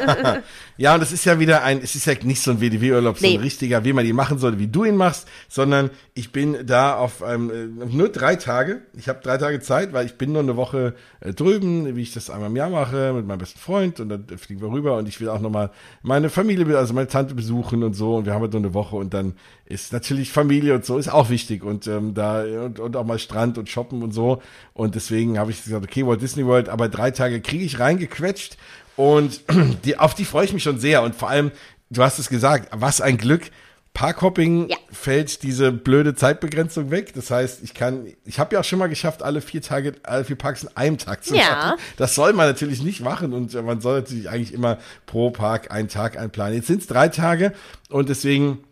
ja, und es ist ja wieder ein, es ist ja nicht so ein WDW-Urlaub, so nee. ein richtiger, wie man ihn machen sollte, wie du ihn machst, sondern ich bin da auf ähm, nur drei Tage. Ich habe drei Tage Zeit, weil ich bin nur eine Woche äh, drüben, wie ich das einmal im Jahr mache, mit meinem besten Freund und dann fliegen wir rüber und ich will auch nochmal meine Familie, also meine Tante besuchen und so und wir haben halt nur eine Woche und dann ist natürlich Familie und so ist auch wichtig und ähm, da und, und auch mal Strand und shoppen und so und deswegen habe ich gesagt, okay, Walt Disney World, aber drei Tage kriege ich reingequetscht und die, auf die freue ich mich schon sehr und vor allem, du hast es gesagt, was ein Glück, Parkhopping ja. fällt diese blöde Zeitbegrenzung weg. Das heißt, ich kann, ich habe ja auch schon mal geschafft, alle vier Tage, alle vier Parks in einem Tag zu ja. machen. Das soll man natürlich nicht machen und man soll natürlich eigentlich immer pro Park einen Tag einplanen. Jetzt sind es drei Tage und deswegen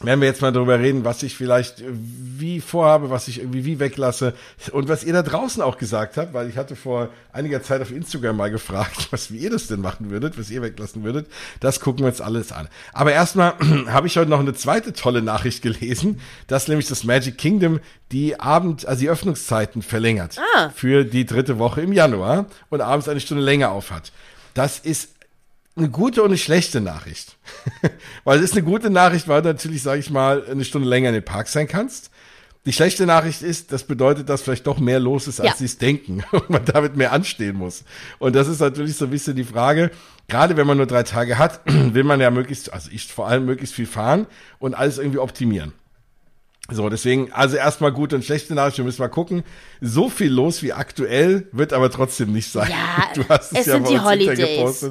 werden wir jetzt mal darüber reden, was ich vielleicht wie vorhabe, was ich irgendwie wie weglasse und was ihr da draußen auch gesagt habt, weil ich hatte vor einiger Zeit auf Instagram mal gefragt, was wie ihr das denn machen würdet, was ihr weglassen würdet. Das gucken wir uns alles an. Aber erstmal habe ich heute noch eine zweite tolle Nachricht gelesen, dass nämlich das Magic Kingdom die Abend, also die Öffnungszeiten verlängert ah. für die dritte Woche im Januar und abends eine Stunde länger aufhat. Das ist eine gute und eine schlechte Nachricht. weil es ist eine gute Nachricht, weil du natürlich, sage ich mal, eine Stunde länger in den Park sein kannst. Die schlechte Nachricht ist, das bedeutet, dass vielleicht doch mehr los ist, als ja. sie es denken und man damit mehr anstehen muss. Und das ist natürlich so ein bisschen die Frage, gerade wenn man nur drei Tage hat, will man ja möglichst, also ich vor allem möglichst viel fahren und alles irgendwie optimieren. So, deswegen, also erstmal gute und schlechte Nachricht, wir müssen mal gucken. So viel los wie aktuell wird aber trotzdem nicht sein. Ja, du hast es, es ja sind die Holidays.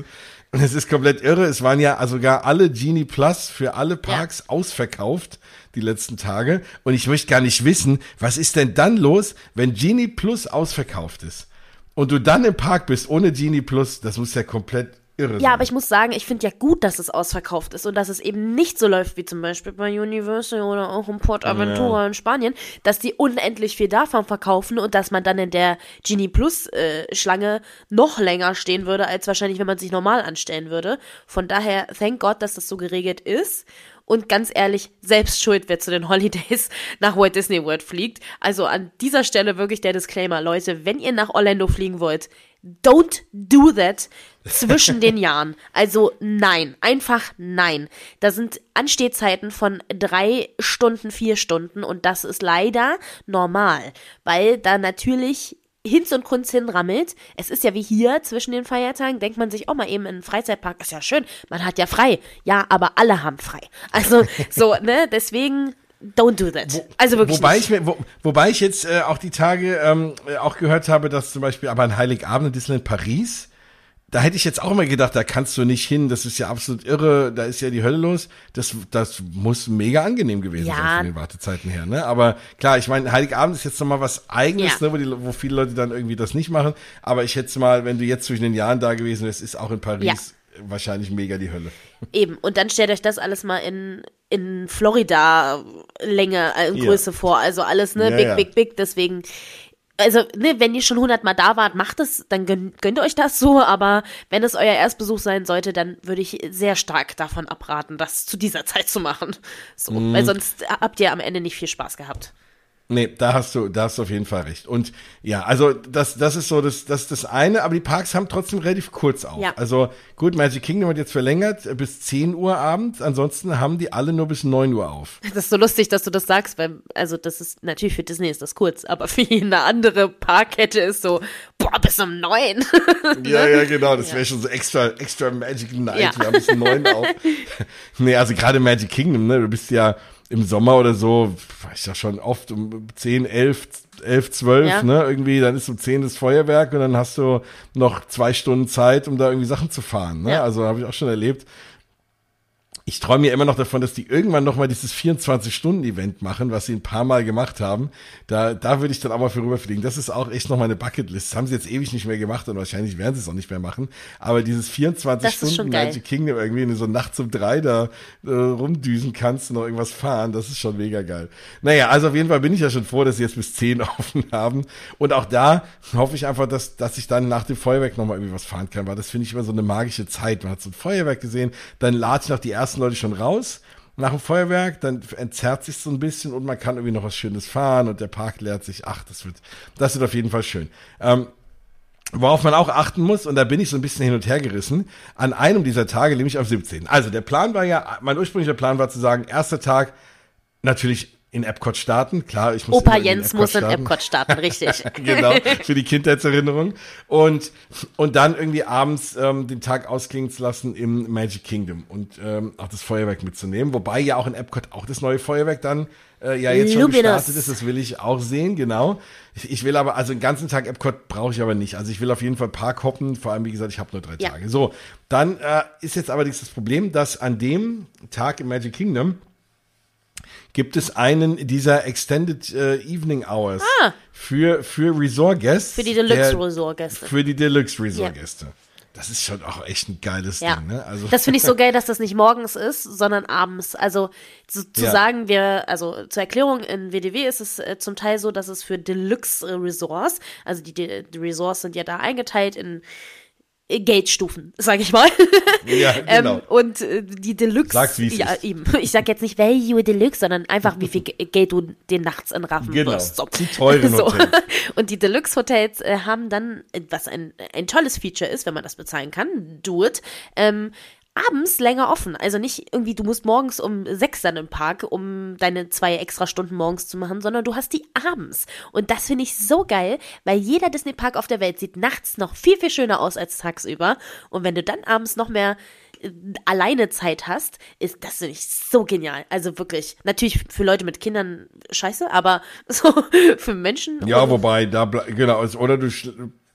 Es ist komplett irre. Es waren ja sogar alle Genie Plus für alle Parks ja. ausverkauft die letzten Tage. Und ich möchte gar nicht wissen, was ist denn dann los, wenn Genie Plus ausverkauft ist? Und du dann im Park bist ohne Genie Plus, das muss ja komplett irre Ja, aber ich muss sagen, ich finde ja gut, dass es ausverkauft ist und dass es eben nicht so läuft wie zum Beispiel bei Universal oder auch im Port Aventura in Spanien, dass die unendlich viel davon verkaufen und dass man dann in der Genie Plus äh, Schlange noch länger stehen würde, als wahrscheinlich, wenn man sich normal anstellen würde. Von daher, thank God, dass das so geregelt ist. Und ganz ehrlich, selbst schuld, wer zu den Holidays nach Walt Disney World fliegt. Also an dieser Stelle wirklich der Disclaimer, Leute, wenn ihr nach Orlando fliegen wollt, don't do that zwischen den Jahren. Also nein, einfach nein. Da sind Anstehzeiten von drei Stunden, vier Stunden und das ist leider normal, weil da natürlich Hinz und Kunz hinrammelt. Es ist ja wie hier zwischen den Feiertagen, denkt man sich, oh mal eben in einen Freizeitpark, ist ja schön, man hat ja frei. Ja, aber alle haben frei. Also so, ne, deswegen don't do that. Also wirklich Wobei nicht. ich, mir, wo, wobei ich jetzt äh, auch die Tage ähm, äh, auch gehört habe, dass zum Beispiel aber an Heiligabend in Disneyland Paris, da hätte ich jetzt auch mal gedacht, da kannst du nicht hin, das ist ja absolut irre, da ist ja die Hölle los. Das, das muss mega angenehm gewesen Ja. sein von den Wartezeiten her. Ne? Aber klar, ich meine, Heiligabend ist jetzt nochmal was Eigenes, Ja. ne, wo, die, wo viele Leute dann irgendwie das nicht machen. Aber ich hätte mal, wenn du jetzt zwischen den Jahren da gewesen wärst, ist auch in Paris wahrscheinlich mega die Hölle. Eben, und dann stellt euch das alles mal in, in Florida-Länge, äh, Ja. Größe vor. Also alles, ne, Ja, big, ja. big, big. Deswegen, also, ne, wenn ihr schon hundertmal da wart, macht es, dann gönnt, gönnt euch das so. Aber wenn es euer Erstbesuch sein sollte, dann würde ich sehr stark davon abraten, das zu dieser Zeit zu machen. So, Mhm. weil sonst habt ihr am Ende nicht viel Spaß gehabt. Nee, da hast du, da hast du auf jeden Fall recht. Und ja, also das, das ist so das, das ist das eine, aber die Parks haben trotzdem relativ kurz auf. Ja. Also gut, Magic Kingdom wird jetzt verlängert bis 10 Uhr abends, ansonsten haben die alle nur bis 9 Uhr auf. Das ist so lustig, dass du das sagst, weil, also das ist, natürlich für Disney ist das kurz, aber für eine andere Parkkette ist so, boah, bis um neun. Ja, ja, genau, das wäre schon so extra, extra Magic Night, Ja. wir haben bis 9 auf. nee, also gerade Magic Kingdom, ne, du bist ja im Sommer oder so, war ich ja schon oft um 10, 11, 11, 12, Ja. ne, irgendwie, dann ist um 10 das Feuerwerk und dann hast du noch zwei Stunden Zeit, um da irgendwie Sachen zu fahren, ne, Ja. also habe ich auch schon erlebt. Ich träume ja immer noch davon, dass die irgendwann noch mal dieses 24-Stunden-Event machen, was sie ein paar Mal gemacht haben. Da, da würde ich dann auch mal für rüberfliegen. Das ist auch echt noch meine Bucketlist. Das haben sie jetzt ewig nicht mehr gemacht und wahrscheinlich werden sie es auch nicht mehr machen. Aber dieses 24 Das ist schon Stunden geil. Magic Kingdom irgendwie, wenn du so nachts um drei da äh, rumdüsen kannst und noch irgendwas fahren, das ist schon mega geil. Naja, also auf jeden Fall bin ich ja schon froh, dass sie jetzt bis 10 offen haben. Und auch da hoffe ich einfach, dass, dass ich dann nach dem Feuerwerk noch mal irgendwie was fahren kann, weil das finde ich immer so eine magische Zeit. Man hat so ein Feuerwerk gesehen, dann lade ich noch die ersten Leute schon raus nach dem Feuerwerk, dann entzerrt sich so ein bisschen und man kann irgendwie noch was Schönes fahren und der Park leert sich. Ach, das wird, das wird auf jeden Fall schön. Ähm, Worauf man auch achten muss, und da bin ich so ein bisschen hin und her gerissen, an einem dieser Tage, nämlich am 17. Also der Plan war ja, mein ursprünglicher Plan war zu sagen, erster Tag natürlich in Epcot starten. Klar, ich muss Opa Jens muss in starten. Epcot starten, richtig. genau, für die Kindheitserinnerung. Und, und dann irgendwie abends ähm, den Tag ausklingen zu lassen im Magic Kingdom und ähm, auch das Feuerwerk mitzunehmen. Wobei ja auch in Epcot auch das neue Feuerwerk dann äh, ja jetzt schon Luminous. gestartet ist. Das will ich auch sehen, genau. Ich, ich will aber, also den ganzen Tag Epcot brauche ich aber nicht. Also ich will auf jeden Fall Park hoppen. Vor allem, wie gesagt, ich habe nur drei Ja. Tage. So, dann äh, ist jetzt allerdings das Problem, dass an dem Tag im Magic Kingdom gibt es einen dieser Extended äh, Evening Hours für, für Resort Guests. Ah. Für die Deluxe Resort Gäste. Für die Deluxe Resort Gäste. Das ist schon auch echt ein geiles Ja. Ding, ne? Also, Das finde ich so geil, dass das nicht morgens ist, sondern abends. Also zu, zu Ja. sagen, wir, also zur Erklärung, in WDW ist es äh, zum Teil so, dass es für Deluxe Resorts, also die, die, Resorts sind ja da eingeteilt in Geldstufen, sag ich mal. ja, genau. Ähm, und äh, die Deluxe. Sag's, wie ja, ist. eben. Ich sag jetzt nicht Value Deluxe, sondern einfach, wie viel Ge- Geld du den nachts entraffen Genau. wirst. So. Die teuren Hotels. Und die Deluxe-Hotels äh, haben dann, äh, was ein, ein tolles Feature ist, wenn man das bezahlen kann, do it, ähm, abends länger offen. Also nicht irgendwie, du musst morgens um sechs dann im Park, um deine zwei extra Stunden morgens zu machen, sondern du hast die abends. Und das finde ich so geil, weil jeder Disney-Park auf der Welt sieht nachts noch viel, viel schöner aus als tagsüber. Und wenn du dann abends noch mehr äh, alleine Zeit hast, ist das finde ich so genial. Also wirklich, natürlich für Leute mit Kindern scheiße, aber so für Menschen. ja, wobei, da, genau, oder du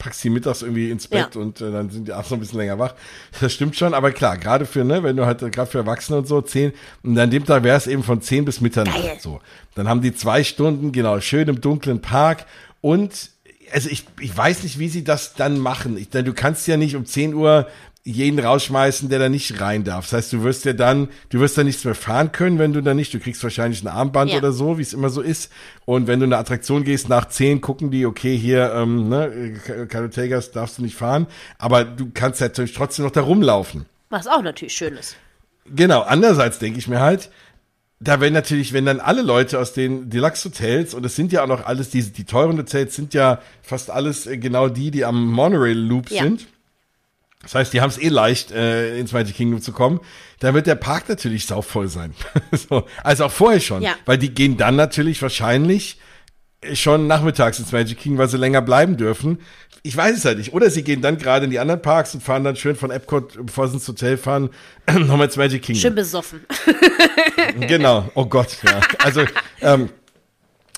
packst sie mittags irgendwie ins Bett Ja. und äh, dann sind die abends noch ein bisschen länger wach. Das stimmt schon, aber klar, gerade für, ne, wenn du halt, gerade für Erwachsene und so, zehn, und an dem Tag wäre es eben von zehn bis Mitternacht, Geil. so. Dann haben die zwei Stunden, genau, schön im dunklen Park und also ich, ich weiß nicht, wie sie das dann machen. Ich, denn du kannst ja nicht um 10 Uhr jeden rausschmeißen, der da nicht rein darf. Das heißt, du wirst ja dann, du wirst dann nichts mehr fahren können, wenn du da nicht, du kriegst wahrscheinlich ein Armband Ja. oder so, wie es immer so ist. Und wenn du in eine Attraktion gehst, nach zehn gucken die, okay, hier, ähm, ne, Calotegas darfst du nicht fahren, aber du kannst natürlich trotzdem noch da rumlaufen. Was auch natürlich schön ist. Genau, andererseits denke ich mir halt, da wenn natürlich, wenn dann alle Leute aus den Deluxe-Hotels, und es sind ja auch noch alles, diese, die teuren Hotels sind ja fast alles äh, genau die, die am Monorail Loop Ja. sind. Das heißt, die haben es eh leicht, äh, ins Magic Kingdom zu kommen. Da wird der Park natürlich sauvoll sein. so, also auch vorher schon. Ja. Weil die gehen dann natürlich wahrscheinlich schon nachmittags ins Magic Kingdom, weil sie länger bleiben dürfen. Ich weiß es halt nicht. Oder sie gehen dann gerade in die anderen Parks und fahren dann schön von Epcot, bevor sie ins Hotel fahren, nochmal ins Magic Kingdom. Schön besoffen. Genau, oh Gott, ja. Also, ähm,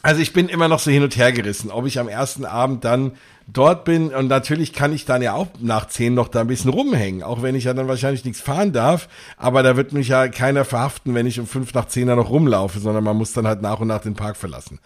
also ich bin immer noch so hin und her gerissen, ob ich am ersten Abend dann dort bin und natürlich kann ich dann ja auch nach zehn noch da ein bisschen rumhängen, auch wenn ich ja dann wahrscheinlich nichts fahren darf, aber da wird mich ja keiner verhaften, wenn ich um fünf nach zehn da noch rumlaufe, sondern man muss dann halt nach und nach den Park verlassen.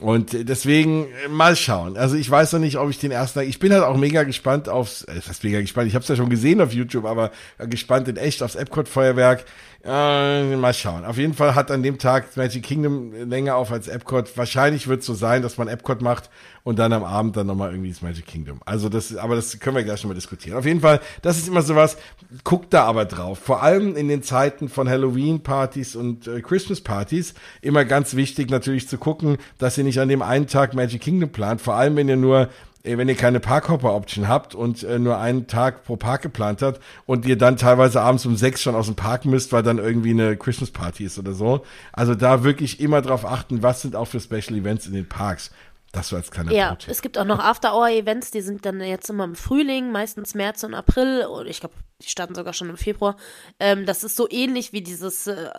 Und deswegen äh, mal schauen. Also ich weiß noch nicht, ob ich den ersten. Ich bin halt auch mega gespannt aufs. äh, Das heißt mega gespannt. Ich habe es ja schon gesehen auf YouTube, aber gespannt in echt aufs Epcot Feuerwerk. Äh, mal schauen. Auf jeden Fall hat an dem Tag Magic Kingdom länger auf als Epcot. Wahrscheinlich wird es so sein, dass man Epcot macht und dann am Abend dann nochmal irgendwie das Magic Kingdom. Also das, aber das können wir gleich nochmal diskutieren. Auf jeden Fall, das ist immer sowas. Guckt da aber drauf. Vor allem in den Zeiten von Halloween-Partys und äh, Christmas-Partys immer ganz wichtig natürlich zu gucken, dass ihr nicht an dem einen Tag Magic Kingdom plant. Vor allem, wenn ihr nur wenn ihr keine Parkhopper-Option habt und äh, nur einen Tag pro Park geplant habt und ihr dann teilweise abends um sechs schon aus dem Park müsst, weil dann irgendwie eine Christmas-Party ist oder so. Also da wirklich immer drauf achten, was sind auch für Special Events in den Parks. Das so als kleiner Ja, Pro-Tipp. es gibt auch noch After-Hour-Events, die sind dann jetzt immer im Frühling, meistens März und April. Oder ich glaube, die starten sogar schon im Februar. Ähm, das ist so ähnlich wie dieses äh,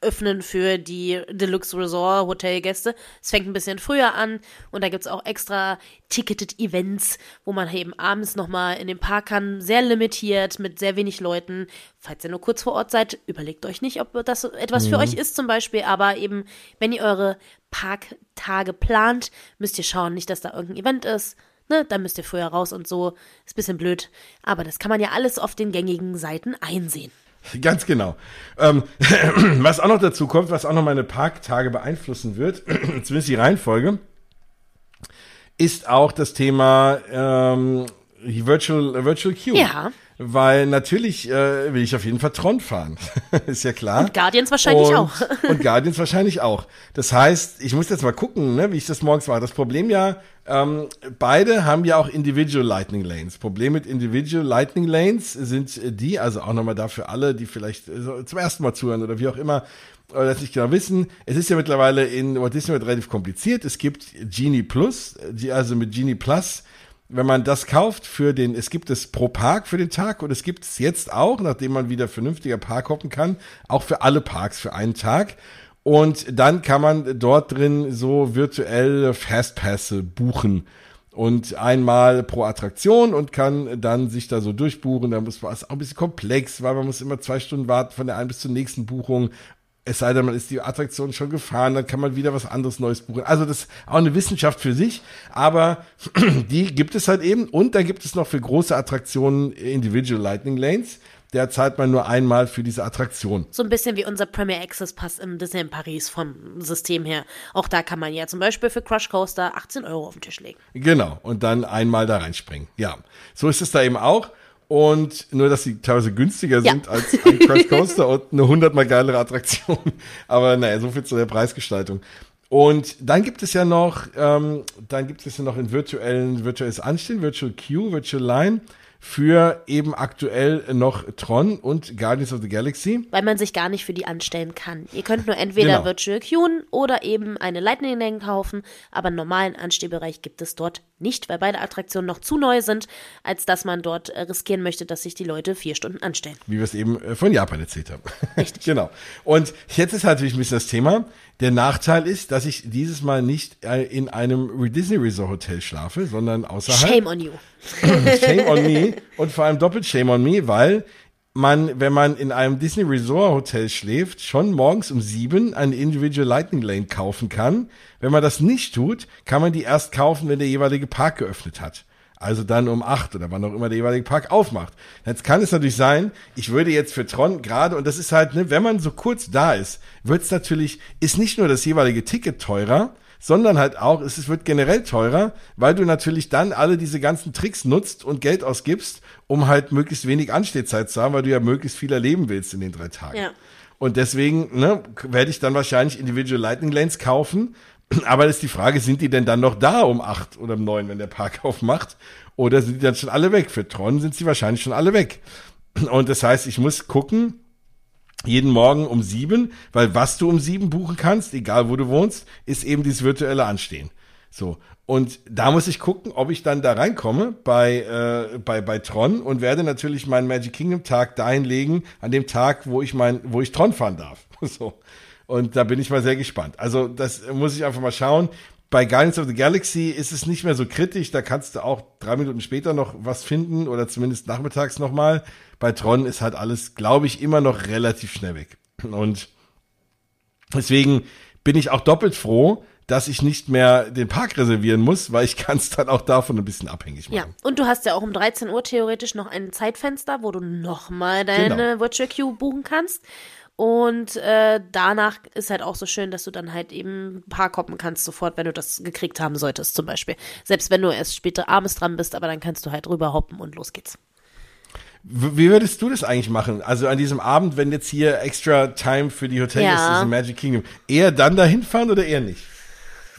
Öffnen für die Deluxe Resort Hotelgäste. Es fängt ein bisschen früher an und da gibt es auch extra Ticketed Events, wo man eben abends nochmal in den Park kann. Sehr limitiert, mit sehr wenig Leuten. Falls ihr nur kurz vor Ort seid, überlegt euch nicht, ob das etwas für euch ist zum Beispiel. Aber eben, wenn ihr eure Parktage plant, müsst ihr schauen, nicht, dass da irgendein Event ist. Ne, dann müsst ihr früher raus und so. Ist ein bisschen blöd. Aber das kann man ja alles auf den gängigen Seiten einsehen. Ganz genau. Ähm, was auch noch dazu kommt, was auch noch meine Parktage beeinflussen wird, zumindest die Reihenfolge, ist auch das Thema ähm, Virtual, Virtual Queue. Ja. Weil natürlich äh, will ich auf jeden Fall Tron fahren. ist ja klar. Und Guardians wahrscheinlich und, auch. und Guardians wahrscheinlich auch. Das heißt, ich muss jetzt mal gucken, ne, wie ich das morgens mache. Das Problem ja, ähm, beide haben ja auch Individual Lightning Lanes. Problem mit Individual Lightning Lanes sind äh, die, also auch nochmal dafür alle, die vielleicht äh, so zum ersten Mal zuhören oder wie auch immer, oder das nicht genau wissen. Es ist ja mittlerweile in Walt Disney World relativ kompliziert. Es gibt Genie Plus, die also mit Genie Plus wenn man das kauft für den, es gibt es pro Park für den Tag und es gibt es jetzt auch, nachdem man wieder vernünftiger Park hoppen kann, auch für alle Parks für einen Tag. Und dann kann man dort drin so virtuelle Fastpässe buchen. Und einmal pro Attraktion und kann dann sich da so durchbuchen. Da muss man, ist auch ein bisschen komplex, weil man muss immer zwei Stunden warten von der einen bis zur nächsten Buchung. Es sei denn, man ist die Attraktion schon gefahren, dann kann man wieder was anderes Neues buchen. Also das ist auch eine Wissenschaft für sich, aber die gibt es halt eben. Und dann gibt es noch für große Attraktionen Individual Lightning Lanes. Der zahlt man nur einmal für diese Attraktion. So ein bisschen wie unser Premier Access Pass im Disney in Paris vom System her. Auch da kann man ja zum Beispiel für Crush Coaster 18 Euro auf den Tisch legen. Genau. Und dann einmal da reinspringen. Ja. So ist es da eben auch. Und nur, dass sie teilweise günstiger Ja. sind als ein Crash Coaster und eine hundertmal geilere Attraktion. Aber naja, so viel zu der Preisgestaltung. Und dann gibt es ja noch, ähm, dann gibt es ja noch in virtuellen, virtuelles Anstehen, Virtual Queue, Virtual Line für eben aktuell noch Tron und Guardians of the Galaxy. Weil man sich gar nicht für die anstellen kann. Ihr könnt nur entweder Genau. Virtual Queuen oder eben eine Lightning Lane kaufen, aber einen normalen Anstehbereich gibt es dort nicht, weil beide Attraktionen noch zu neu sind, als dass man dort äh, riskieren möchte, dass sich die Leute vier Stunden anstellen. wie wir es eben äh, von Japan erzählt haben. Richtig. genau. Und jetzt ist natürlich ein bisschen das Thema. Der Nachteil ist, dass ich dieses Mal nicht äh, in einem Disney Resort Hotel schlafe, sondern außerhalb. Shame on you. Shame on me. Und vor allem doppelt Shame on me, weil man, wenn man in einem Disney Resort Hotel schläft, schon morgens um sieben eine Individual Lightning Lane kaufen kann. Wenn man das nicht tut, kann man die erst kaufen, wenn der jeweilige Park geöffnet hat. Also dann um acht oder wann auch immer der jeweilige Park aufmacht. Jetzt kann es natürlich sein, ich würde jetzt für Tron gerade, und das ist halt, ne, wenn man so kurz da ist, wird es natürlich, ist nicht nur das jeweilige Ticket teurer, sondern halt auch, es wird generell teurer, weil du natürlich dann alle diese ganzen Tricks nutzt und Geld ausgibst, um halt möglichst wenig Anstehzeit zu haben, weil du ja möglichst viel erleben willst in den drei Tagen. Ja. Und deswegen ne, werde ich dann wahrscheinlich Individual Lightning Lanes kaufen. Aber ist die Frage, sind die denn dann noch da um acht oder um neun, wenn der Park aufmacht? Oder sind die dann schon alle weg? Für Tron sind sie wahrscheinlich schon alle weg. Und das heißt, ich muss gucken, jeden Morgen um sieben, weil was du um sieben buchen kannst, egal wo du wohnst, ist eben dieses virtuelle Anstehen. So. Und da muss ich gucken, ob ich dann da reinkomme bei, äh, bei, bei Tron und werde natürlich meinen Magic Kingdom Tag dahin legen, an dem Tag, wo ich mein, wo ich Tron fahren darf. so. Und da bin ich mal sehr gespannt. Also, das muss ich einfach mal schauen. Bei Guardians of the Galaxy ist es nicht mehr so kritisch. Da kannst du auch drei Minuten später noch was finden oder zumindest nachmittags nochmal. Bei Tron ist halt alles, glaube ich, immer noch relativ schnell weg. Und deswegen bin ich auch doppelt froh, dass ich nicht mehr den Park reservieren muss, weil ich kann es dann auch davon ein bisschen abhängig machen. Ja, und du hast ja auch um 13 Uhr theoretisch noch ein Zeitfenster, wo du nochmal deine genau. Virtual Queue buchen kannst. Und äh, danach ist halt auch so schön, dass du dann halt eben ein paar koppen kannst sofort, wenn du das gekriegt haben solltest, zum Beispiel. Selbst wenn du erst später abends dran bist, aber dann kannst du halt rüber hoppen und los geht's. Wie würdest du das eigentlich machen? Also an diesem Abend, wenn jetzt hier extra Time für die Hotels ja. ist in Magic Kingdom, eher dann dahin fahren oder eher nicht?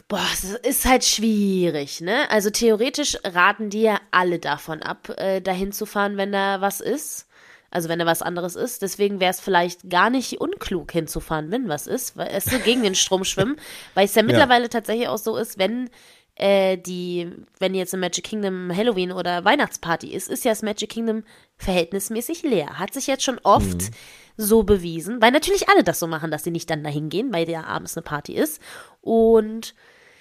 Boah, es ist halt schwierig, ne? Also theoretisch raten die ja alle davon ab, äh, dahin zu fahren, wenn da was ist. Also wenn da was anderes ist. Deswegen wäre es vielleicht gar nicht unklug hinzufahren, wenn was ist, weil es so gegen den Strom schwimmen. Weil es ja mittlerweile ja. tatsächlich auch so ist, wenn äh, die, wenn jetzt im Magic Kingdom Halloween oder Weihnachtsparty ist, ist ja das Magic Kingdom verhältnismäßig leer. Hat sich jetzt schon oft mhm. so bewiesen, weil natürlich alle das so machen, dass sie nicht dann dahin gehen, weil ja abends eine Party ist. Und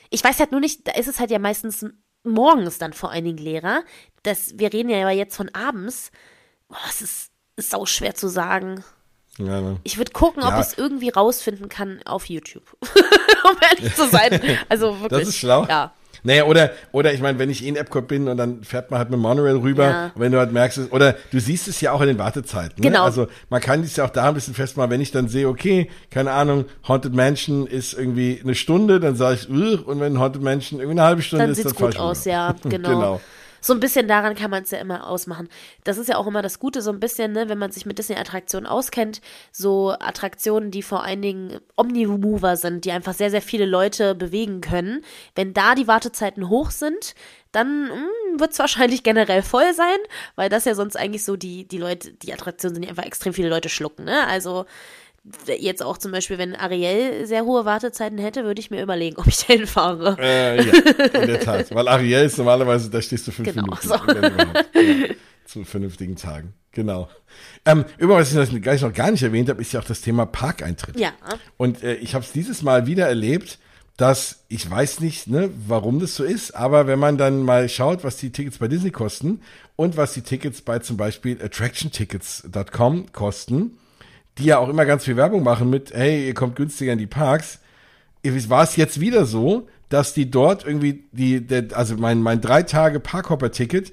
ich weiß halt nur nicht, da ist es halt ja meistens morgens dann vor allen Dingen leerer. Das, wir reden ja jetzt von abends. Boah, es ist ist sau schwer zu sagen. Ja, ne? Ich würde gucken, ob ja. ich es irgendwie rausfinden kann auf YouTube. um ehrlich zu sein. Also wirklich. Das ist schlau. Ja. Naja, oder, oder ich meine, wenn ich in Epcot bin und dann fährt man halt mit Monorail rüber, ja. wenn du halt merkst, oder du siehst es ja auch in den Wartezeiten. Ne? Genau. Also man kann es ja auch da ein bisschen festmachen, wenn ich dann sehe, okay, keine Ahnung, Haunted Mansion ist irgendwie eine Stunde, dann sage ich, und wenn Haunted Mansion irgendwie eine halbe Stunde dann ist, dann gut aus, ja, genau. genau so ein bisschen daran kann man es ja immer ausmachen. Das ist ja auch immer das Gute, so ein bisschen, ne, wenn man sich mit Disney-Attraktionen auskennt, so Attraktionen, die vor allen Dingen Omnimover sind, die einfach sehr, sehr viele Leute bewegen können. Wenn da die Wartezeiten hoch sind, dann hm, wird es wahrscheinlich generell voll sein, weil das ja sonst eigentlich so die, die Leute, die Attraktionen sind, die einfach extrem viele Leute schlucken, ne? Also jetzt auch zum Beispiel, wenn Ariel sehr hohe Wartezeiten hätte, würde ich mir überlegen, ob ich dahin fahre. Äh, ja, in der Tat. Weil Ariel ist normalerweise, da stehst du fünf genau, Minuten. So. Ja, zu vernünftigen Tagen. Genau. Ähm, übrigens, was ich gleich noch gar nicht erwähnt habe, ist ja auch das Thema Parkeintritt. Ja. Und äh, ich habe es dieses Mal wieder erlebt, dass ich weiß nicht, ne, warum das so ist, aber wenn man dann mal schaut, was die Tickets bei Disney kosten und was die Tickets bei zum Beispiel attractiontickets.com kosten, die ja auch immer ganz viel Werbung machen mit, hey, ihr kommt günstiger in die Parks, war es jetzt wieder so, dass die dort irgendwie die, der, also mein, mein drei Tage Parkhopper-Ticket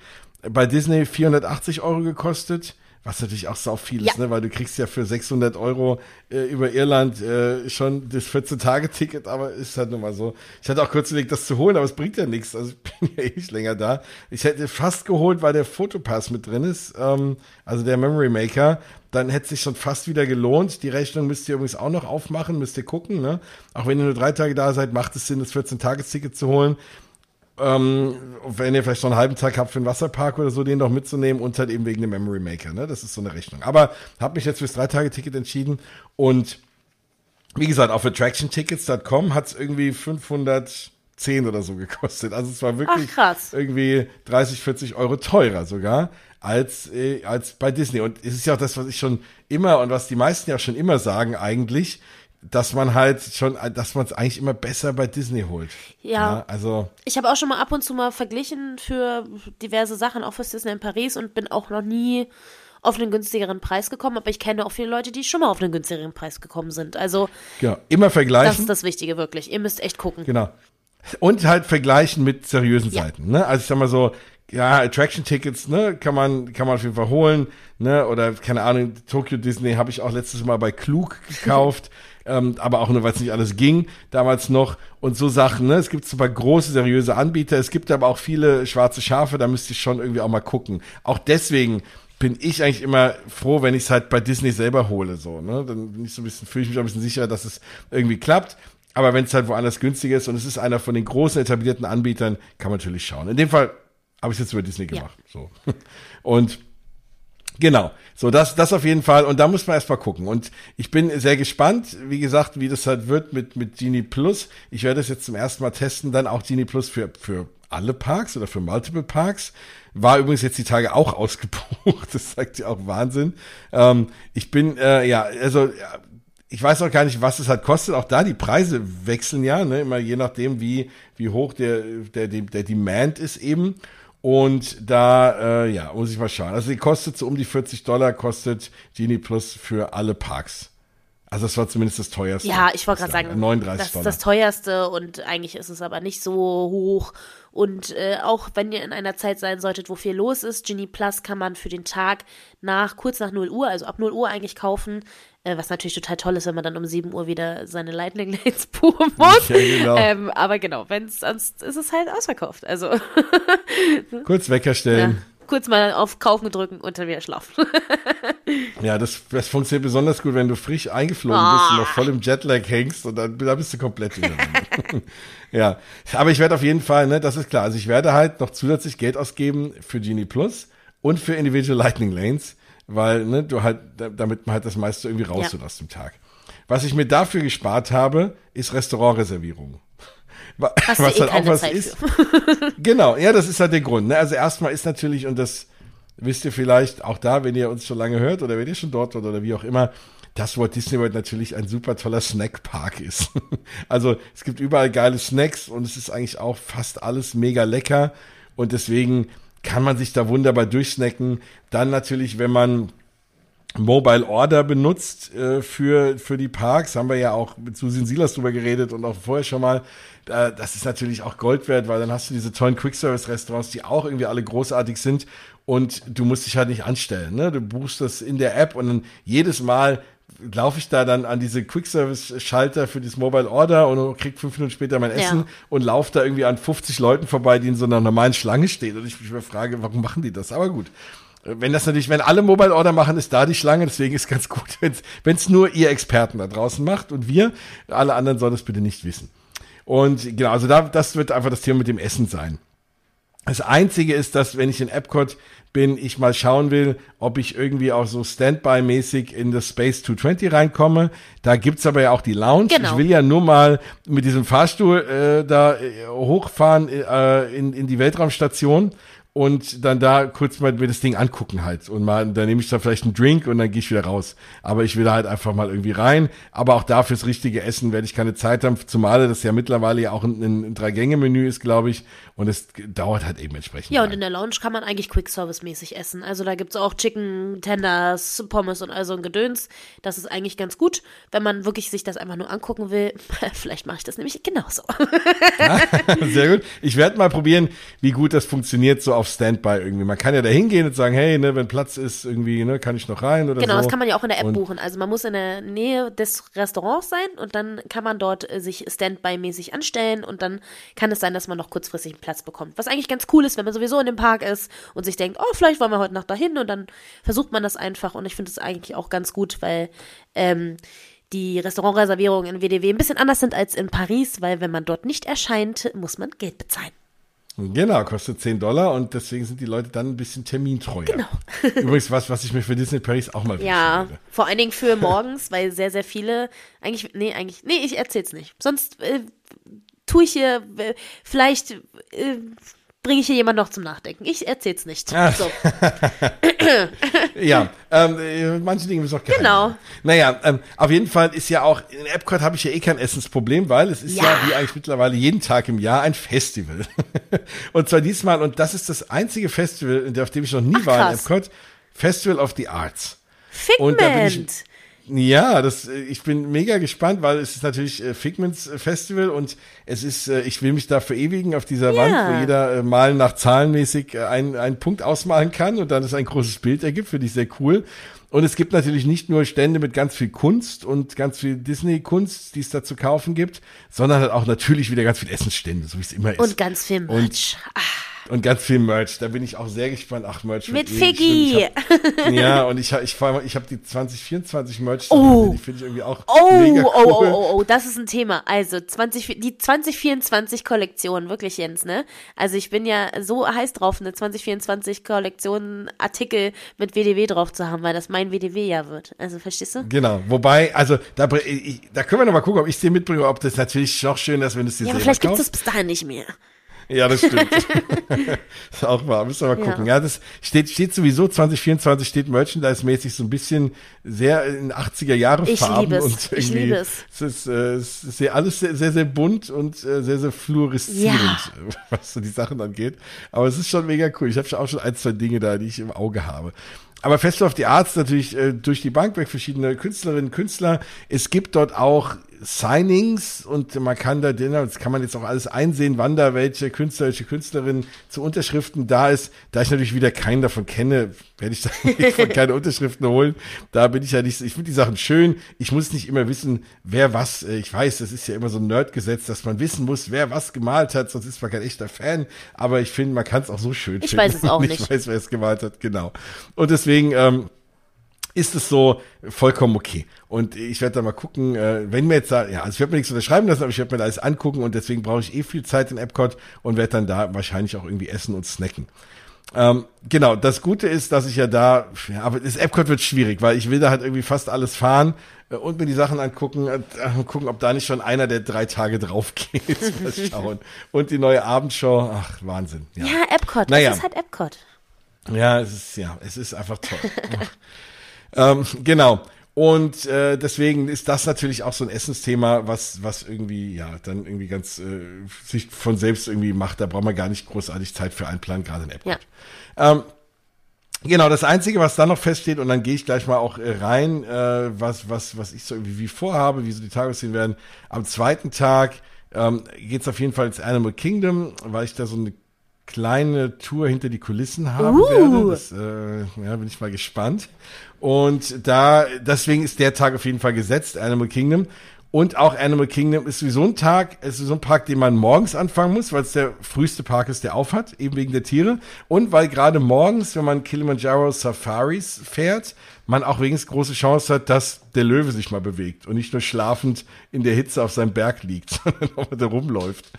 bei Disney 480 Euro gekostet was natürlich auch sau viel ja. ist, ne? weil du kriegst ja für 600 Euro äh, über Irland äh, schon das 14-Tage-Ticket, aber ist halt nun mal so. Ich hatte auch kurz überlegt, das zu holen, aber es bringt ja nichts. Also ich bin ja eh nicht länger da. Ich hätte fast geholt, weil der Fotopass mit drin ist, ähm, also der Memory Maker. Dann hätte es sich schon fast wieder gelohnt. Die Rechnung müsst ihr übrigens auch noch aufmachen, müsst ihr gucken. Ne? Auch wenn ihr nur drei Tage da seid, macht es Sinn, das 14-Tages-Ticket zu holen ähm, wenn ihr vielleicht noch einen halben Tag habt für einen Wasserpark oder so, den noch mitzunehmen und halt eben wegen dem Memory Maker. Ne? Das ist so eine Rechnung. Aber habe mich jetzt fürs Drei-Tage-Ticket entschieden und wie gesagt, auf attractiontickets.com hat es irgendwie 510 oder so gekostet. Also es war wirklich Ach, irgendwie 30, 40 Euro teurer sogar als, äh, als bei Disney. Und es ist ja auch das, was ich schon immer und was die meisten ja schon immer sagen eigentlich, dass man halt schon, dass man es eigentlich immer besser bei Disney holt. Ja. ja also. Ich habe auch schon mal ab und zu mal verglichen für diverse Sachen, auch fürs Disney in Paris und bin auch noch nie auf einen günstigeren Preis gekommen, aber ich kenne auch viele Leute, die schon mal auf einen günstigeren Preis gekommen sind. Also genau, immer vergleichen. Das ist das Wichtige wirklich. Ihr müsst echt gucken. Genau. Und halt vergleichen mit seriösen Seiten. Ne? Also ich sag mal so, ja, Attraction-Tickets, ne, kann man, kann man auf jeden Fall holen, ne, oder keine Ahnung, Tokyo Disney habe ich auch letztes Mal bei Klug gekauft, ähm, aber auch nur, weil es nicht alles ging, damals noch und so Sachen, ne, es gibt zwar große, seriöse Anbieter, es gibt aber auch viele schwarze Schafe, da müsste ich schon irgendwie auch mal gucken. Auch deswegen bin ich eigentlich immer froh, wenn ich es halt bei Disney selber hole, so, ne, dann bin ich so ein bisschen, fühle ich mich auch ein bisschen sicher, dass es irgendwie klappt. Aber wenn es halt woanders günstig ist und es ist einer von den großen etablierten Anbietern, kann man natürlich schauen. In dem Fall habe ich jetzt über Disney gemacht. Ja. So. Und genau, so das, das auf jeden Fall. Und da muss man erstmal gucken. Und ich bin sehr gespannt, wie gesagt, wie das halt wird mit, mit Genie Plus. Ich werde es jetzt zum ersten Mal testen, dann auch Genie Plus für, für alle Parks oder für Multiple Parks. War übrigens jetzt die Tage auch ausgebucht. Das zeigt ja auch Wahnsinn. Ähm, ich bin, äh, ja, also, ja, ich weiß auch gar nicht, was es halt kostet. Auch da die Preise wechseln ja, ne? immer je nachdem, wie, wie hoch der, der, der Demand ist eben. Und da, äh, ja, muss ich mal schauen. Also die kostet so um die 40 Dollar, kostet Genie Plus für alle Parks. Also das war zumindest das teuerste. Ja, ich wollte gerade sagen, 39 das Dollar. ist das teuerste und eigentlich ist es aber nicht so hoch. Und äh, auch wenn ihr in einer Zeit sein solltet, wo viel los ist, Genie Plus kann man für den Tag nach, kurz nach 0 Uhr, also ab 0 Uhr eigentlich kaufen. Äh, was natürlich total toll ist, wenn man dann um 7 Uhr wieder seine Lightning Lanes buchen muss. Ja, genau. Ähm, aber genau, wenn es sonst ist es halt ausverkauft. Also kurz Wecker stellen. Ja kurz mal auf Kaufen drücken und dann wieder schlafen. ja, das, das funktioniert besonders gut, wenn du frisch eingeflogen oh. bist und noch voll im Jetlag hängst und dann, dann bist du komplett wieder. ja, aber ich werde auf jeden Fall, ne, das ist klar. Also ich werde halt noch zusätzlich Geld ausgeben für Genie Plus und für Individual Lightning Lanes weil ne, du halt, damit man halt das meiste irgendwie raus ja. aus dem Tag. Was ich mir dafür gespart habe, ist Restaurantreservierung. Hast was eh halt auch was Zeit ist. genau, ja, das ist halt der Grund. Ne? Also erstmal ist natürlich, und das wisst ihr vielleicht auch da, wenn ihr uns schon lange hört oder wenn ihr schon dort oder wie auch immer, dass Walt Disney World natürlich ein super toller Snackpark ist. also es gibt überall geile Snacks und es ist eigentlich auch fast alles mega lecker und deswegen kann man sich da wunderbar durchsnacken. Dann natürlich, wenn man Mobile Order benutzt äh, für, für die Parks, haben wir ja auch mit Susin Silas drüber geredet und auch vorher schon mal. Äh, das ist natürlich auch Gold wert, weil dann hast du diese tollen Quick-Service-Restaurants, die auch irgendwie alle großartig sind und du musst dich halt nicht anstellen. Ne? Du buchst das in der App und dann jedes Mal laufe ich da dann an diese Quick-Service-Schalter für dieses Mobile Order und krieg fünf Minuten später mein Essen ja. und laufe da irgendwie an 50 Leuten vorbei, die in so einer normalen Schlange stehen. Und ich mich frage, warum machen die das? Aber gut. Wenn das natürlich, wenn alle Mobile Order machen, ist da die Schlange, deswegen ist ganz gut, wenn es nur ihr Experten da draußen macht und wir, alle anderen sollen das bitte nicht wissen. Und genau, also da, das wird einfach das Thema mit dem Essen sein. Das Einzige ist, dass wenn ich in Epcot bin, ich mal schauen will, ob ich irgendwie auch so Standby-mäßig in das Space 220 reinkomme. Da gibt's aber ja auch die Lounge. Genau. Ich will ja nur mal mit diesem Fahrstuhl äh, da äh, hochfahren äh, in, in die Weltraumstation und dann da kurz mal mir das Ding angucken halt und mal, da nehme ich da vielleicht einen Drink und dann gehe ich wieder raus. Aber ich will da halt einfach mal irgendwie rein. Aber auch da fürs richtige Essen werde ich keine Zeit haben, zumal das ja mittlerweile ja auch ein, ein Drei-Gänge-Menü ist, glaube ich. Und es dauert halt eben entsprechend. Ja, und in der Lounge kann man eigentlich Quick-Service-mäßig essen. Also da gibt's auch Chicken, Tenders, Pommes und all so ein Gedöns. Das ist eigentlich ganz gut, wenn man wirklich sich das einfach nur angucken will. Vielleicht mache ich das nämlich genauso. Ja, sehr gut. Ich werde mal probieren, wie gut das funktioniert, so auf Standby irgendwie. Man kann ja da hingehen und sagen, hey, ne, wenn Platz ist, irgendwie, ne, kann ich noch rein oder genau, so. das kann man ja auch in der App und buchen. Also man muss in der Nähe des Restaurants sein und dann kann man dort äh, sich Standby-mäßig anstellen und dann kann es sein, dass man noch kurzfristig einen Platz bekommt. Was eigentlich ganz cool ist, wenn man sowieso in dem Park ist und sich denkt, oh, vielleicht wollen wir heute Nacht dahin und dann versucht man das einfach und ich finde es eigentlich auch ganz gut, weil ähm, die Restaurantreservierungen in WDW ein bisschen anders sind als in Paris, weil wenn man dort nicht erscheint, muss man Geld bezahlen. Genau, kostet 10 Dollar und deswegen sind die Leute dann ein bisschen termintreuer. Genau. Übrigens was, was ich mir für Disney Paris auch mal wünschen Ja, würde. vor allen Dingen für morgens, weil sehr, sehr viele, eigentlich, nee, eigentlich, nee, ich erzähl's nicht. Sonst äh, tue ich hier, äh, vielleicht äh, bringe ich hier jemand noch zum Nachdenken. Ich erzähl's nicht. Ah. So. ja, ähm, äh, manche Dinge müssen auch geheim Genau. Naja, ähm, auf jeden Fall ist ja auch, in Epcot habe ich ja eh kein Essensproblem, weil es ist ja. ja wie eigentlich mittlerweile jeden Tag im Jahr ein Festival. und zwar diesmal, und das ist das einzige Festival, auf dem ich noch nie Ach, war in Epcot, Festival of the Arts. Figment. Ja, das, äh, ich bin mega gespannt, weil es ist natürlich äh, Figments äh, Festival und es ist, ich will mich da verewigen auf dieser Ja. Wand, wo jeder mal nach zahlenmäßig einen, einen Punkt ausmalen kann und dann es ein großes Bild ergibt, finde ich sehr cool. Und es gibt natürlich nicht nur Stände mit ganz viel Kunst und ganz viel Disney-Kunst, die es da zu kaufen gibt, sondern halt auch natürlich wieder ganz viel Essensstände, so wie es immer ist. Und ganz viel Und- Merch. Ah, Und ganz viel Merch. Da bin ich auch sehr gespannt. Ach, Merch. mit eh. Figgy. Ja, und ich, ich, vor allem, ich habe die 2024 Merch. Oh. Die finde ich irgendwie auch Oh, mega oh, cool. oh, oh, oh, das ist ein Thema. Also 20, die 2024-Kollektion, wirklich Jens, ne? Also ich bin ja so heiß drauf, eine 2024-Kollektion Artikel mit WDW drauf zu haben, weil das mein WDW-Jahr wird. Also verstehst du? Genau. Wobei, also da, ich, da können wir noch mal gucken, ob ich es dir mitbringe, ob das natürlich noch schön ist, wenn du es dir Ja, aber vielleicht gibt es bis dahin nicht mehr. Ja, das stimmt. ist auch wahr. Müssen wir mal Ja. gucken. Ja, das steht, steht sowieso 2024 steht Merchandise-mäßig so ein bisschen sehr in 80er Jahre Ich Farben es. und Ich irgendwie. liebe es. Es ist, äh, es ist sehr, alles sehr, sehr, sehr bunt und äh, sehr, sehr fluoreszierend, Ja. was so die Sachen angeht. Aber es ist schon mega cool. Ich habe schon auch schon ein, zwei Dinge da, die ich im Auge habe. Aber Festival of the Arts natürlich äh, durch die Bank weg, verschiedene Künstlerinnen, Künstler. Es gibt dort auch Signings und man kann da, das kann man jetzt auch alles einsehen, wann da welche Künstler, welche Künstlerin zu Unterschriften da ist. Da ich natürlich wieder keinen davon kenne, werde ich da von keine Unterschriften holen. Da bin ich ja nicht, ich finde die Sachen schön. Ich muss nicht immer wissen, wer was, äh, ich weiß, das ist ja immer so ein Nerdgesetz, dass man wissen muss, wer was gemalt hat, sonst ist man kein echter Fan. Aber ich finde, man kann es auch so schön Ich finden. weiß es auch nicht. Ich weiß, wer es gemalt hat, genau. Und deswegen, ähm, ist es so vollkommen okay. Und ich werde da mal gucken, äh, wenn mir jetzt da, ja, also ich werde mir nichts unterschreiben lassen, aber ich werde mir da alles angucken und deswegen brauche ich eh viel Zeit in Epcot und werde dann da wahrscheinlich auch irgendwie essen und snacken. Ähm, genau, das Gute ist, dass ich ja da, ja, aber das Epcot wird schwierig, weil ich will da halt irgendwie fast alles fahren äh, und mir die Sachen angucken und äh, gucken, ob da nicht schon einer der drei Tage drauf geht. Mal schauen. Und die neue Abendshow, ach, Wahnsinn. Ja. Ja, Epcot. Naja. Das ist halt Epcot. Ja, es ist, ja, es ist einfach toll. ähm, genau. Und äh, deswegen ist das natürlich auch so ein Essensthema, was, was irgendwie, ja, dann irgendwie ganz äh, sich von selbst irgendwie macht. Da braucht man gar nicht großartig Zeit für einplanen, gerade in Epcot. Ja. Ähm, genau, das Einzige, was dann noch feststeht, und dann gehe ich gleich mal auch äh, rein, äh, was, was, was ich so irgendwie wie vorhabe, wie so die Tage aussehen werden. Am zweiten Tag ähm, geht es auf jeden Fall ins Animal Kingdom, weil ich da so eine kleine Tour hinter die Kulissen haben Uh. werde. Das, äh, ja, bin ich mal gespannt. Und da, deswegen ist der Tag auf jeden Fall gesetzt, Animal Kingdom. Und auch Animal Kingdom ist sowieso ein Tag, ist sowieso ein Park, den man morgens anfangen muss, weil es der früheste Park ist, der aufhat, eben wegen der Tiere. Und weil gerade morgens, wenn man Kilimanjaro Safaris fährt, man auch wenigstens große Chance hat, dass der Löwe sich mal bewegt und nicht nur schlafend in der Hitze auf seinem Berg liegt, sondern auch da rumläuft.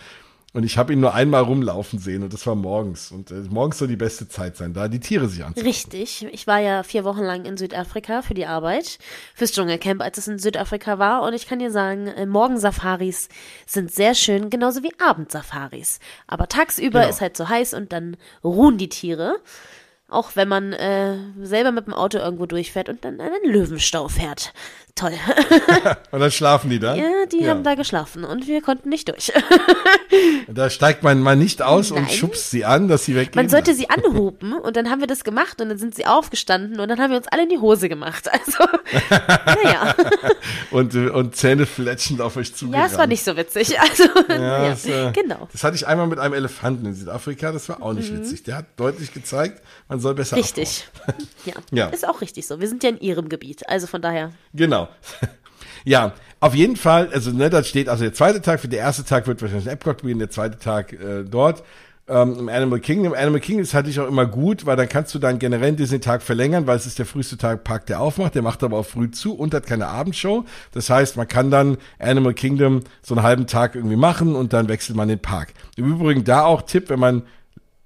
Und ich habe ihn nur einmal rumlaufen sehen und das war morgens. Und äh, morgens soll die beste Zeit sein, da die Tiere sich anziehen. Richtig. Ich war ja vier Wochen lang in Südafrika für die Arbeit, fürs Dschungelcamp, als es in Südafrika war. Und ich kann dir sagen, äh, Morgensafaris sind sehr schön, genauso wie Abendsafaris. Aber tagsüber Genau. ist halt so heiß und dann ruhen die Tiere. Auch wenn man äh, selber mit dem Auto irgendwo durchfährt und dann einen Löwenstau fährt. Toll. Und dann schlafen die da. ja, die Ja. haben da geschlafen und wir konnten nicht durch. Da steigt man mal nicht aus und Nein. schubst sie an, dass sie weggehen. Man sollte sie anhupen und dann haben wir das gemacht und dann sind sie aufgestanden und dann haben wir uns alle in die Hose gemacht. Also, naja. und, äh, und Zähne fletschend auf euch Ja, zugerannt. es war nicht so witzig. Also, ja, das, äh, genau. Das hatte ich einmal mit einem Elefanten in Südafrika, das war auch nicht witzig. Der hat deutlich gezeigt, man soll besser Mhm. Richtig. Ja. Ja. Ist auch richtig so. Wir sind ja in ihrem Gebiet. Also von daher. abhauen. Genau. Ja, auf jeden Fall, also ne, da steht also der zweite Tag, für der erste Tag wird wahrscheinlich in Epcot beginnen, der zweite Tag äh, dort. Ähm, Im Animal Kingdom. Animal Kingdom ist halt ich auch immer gut, weil dann kannst du deinen generellen Disney-Tag verlängern, weil es ist der früheste Tag Park, der aufmacht. Der macht aber auch früh zu und hat keine Abendshow. Das heißt, man kann dann Animal Kingdom so einen halben Tag irgendwie machen und dann wechselt man den Park. Im Übrigen da auch Tipp, wenn man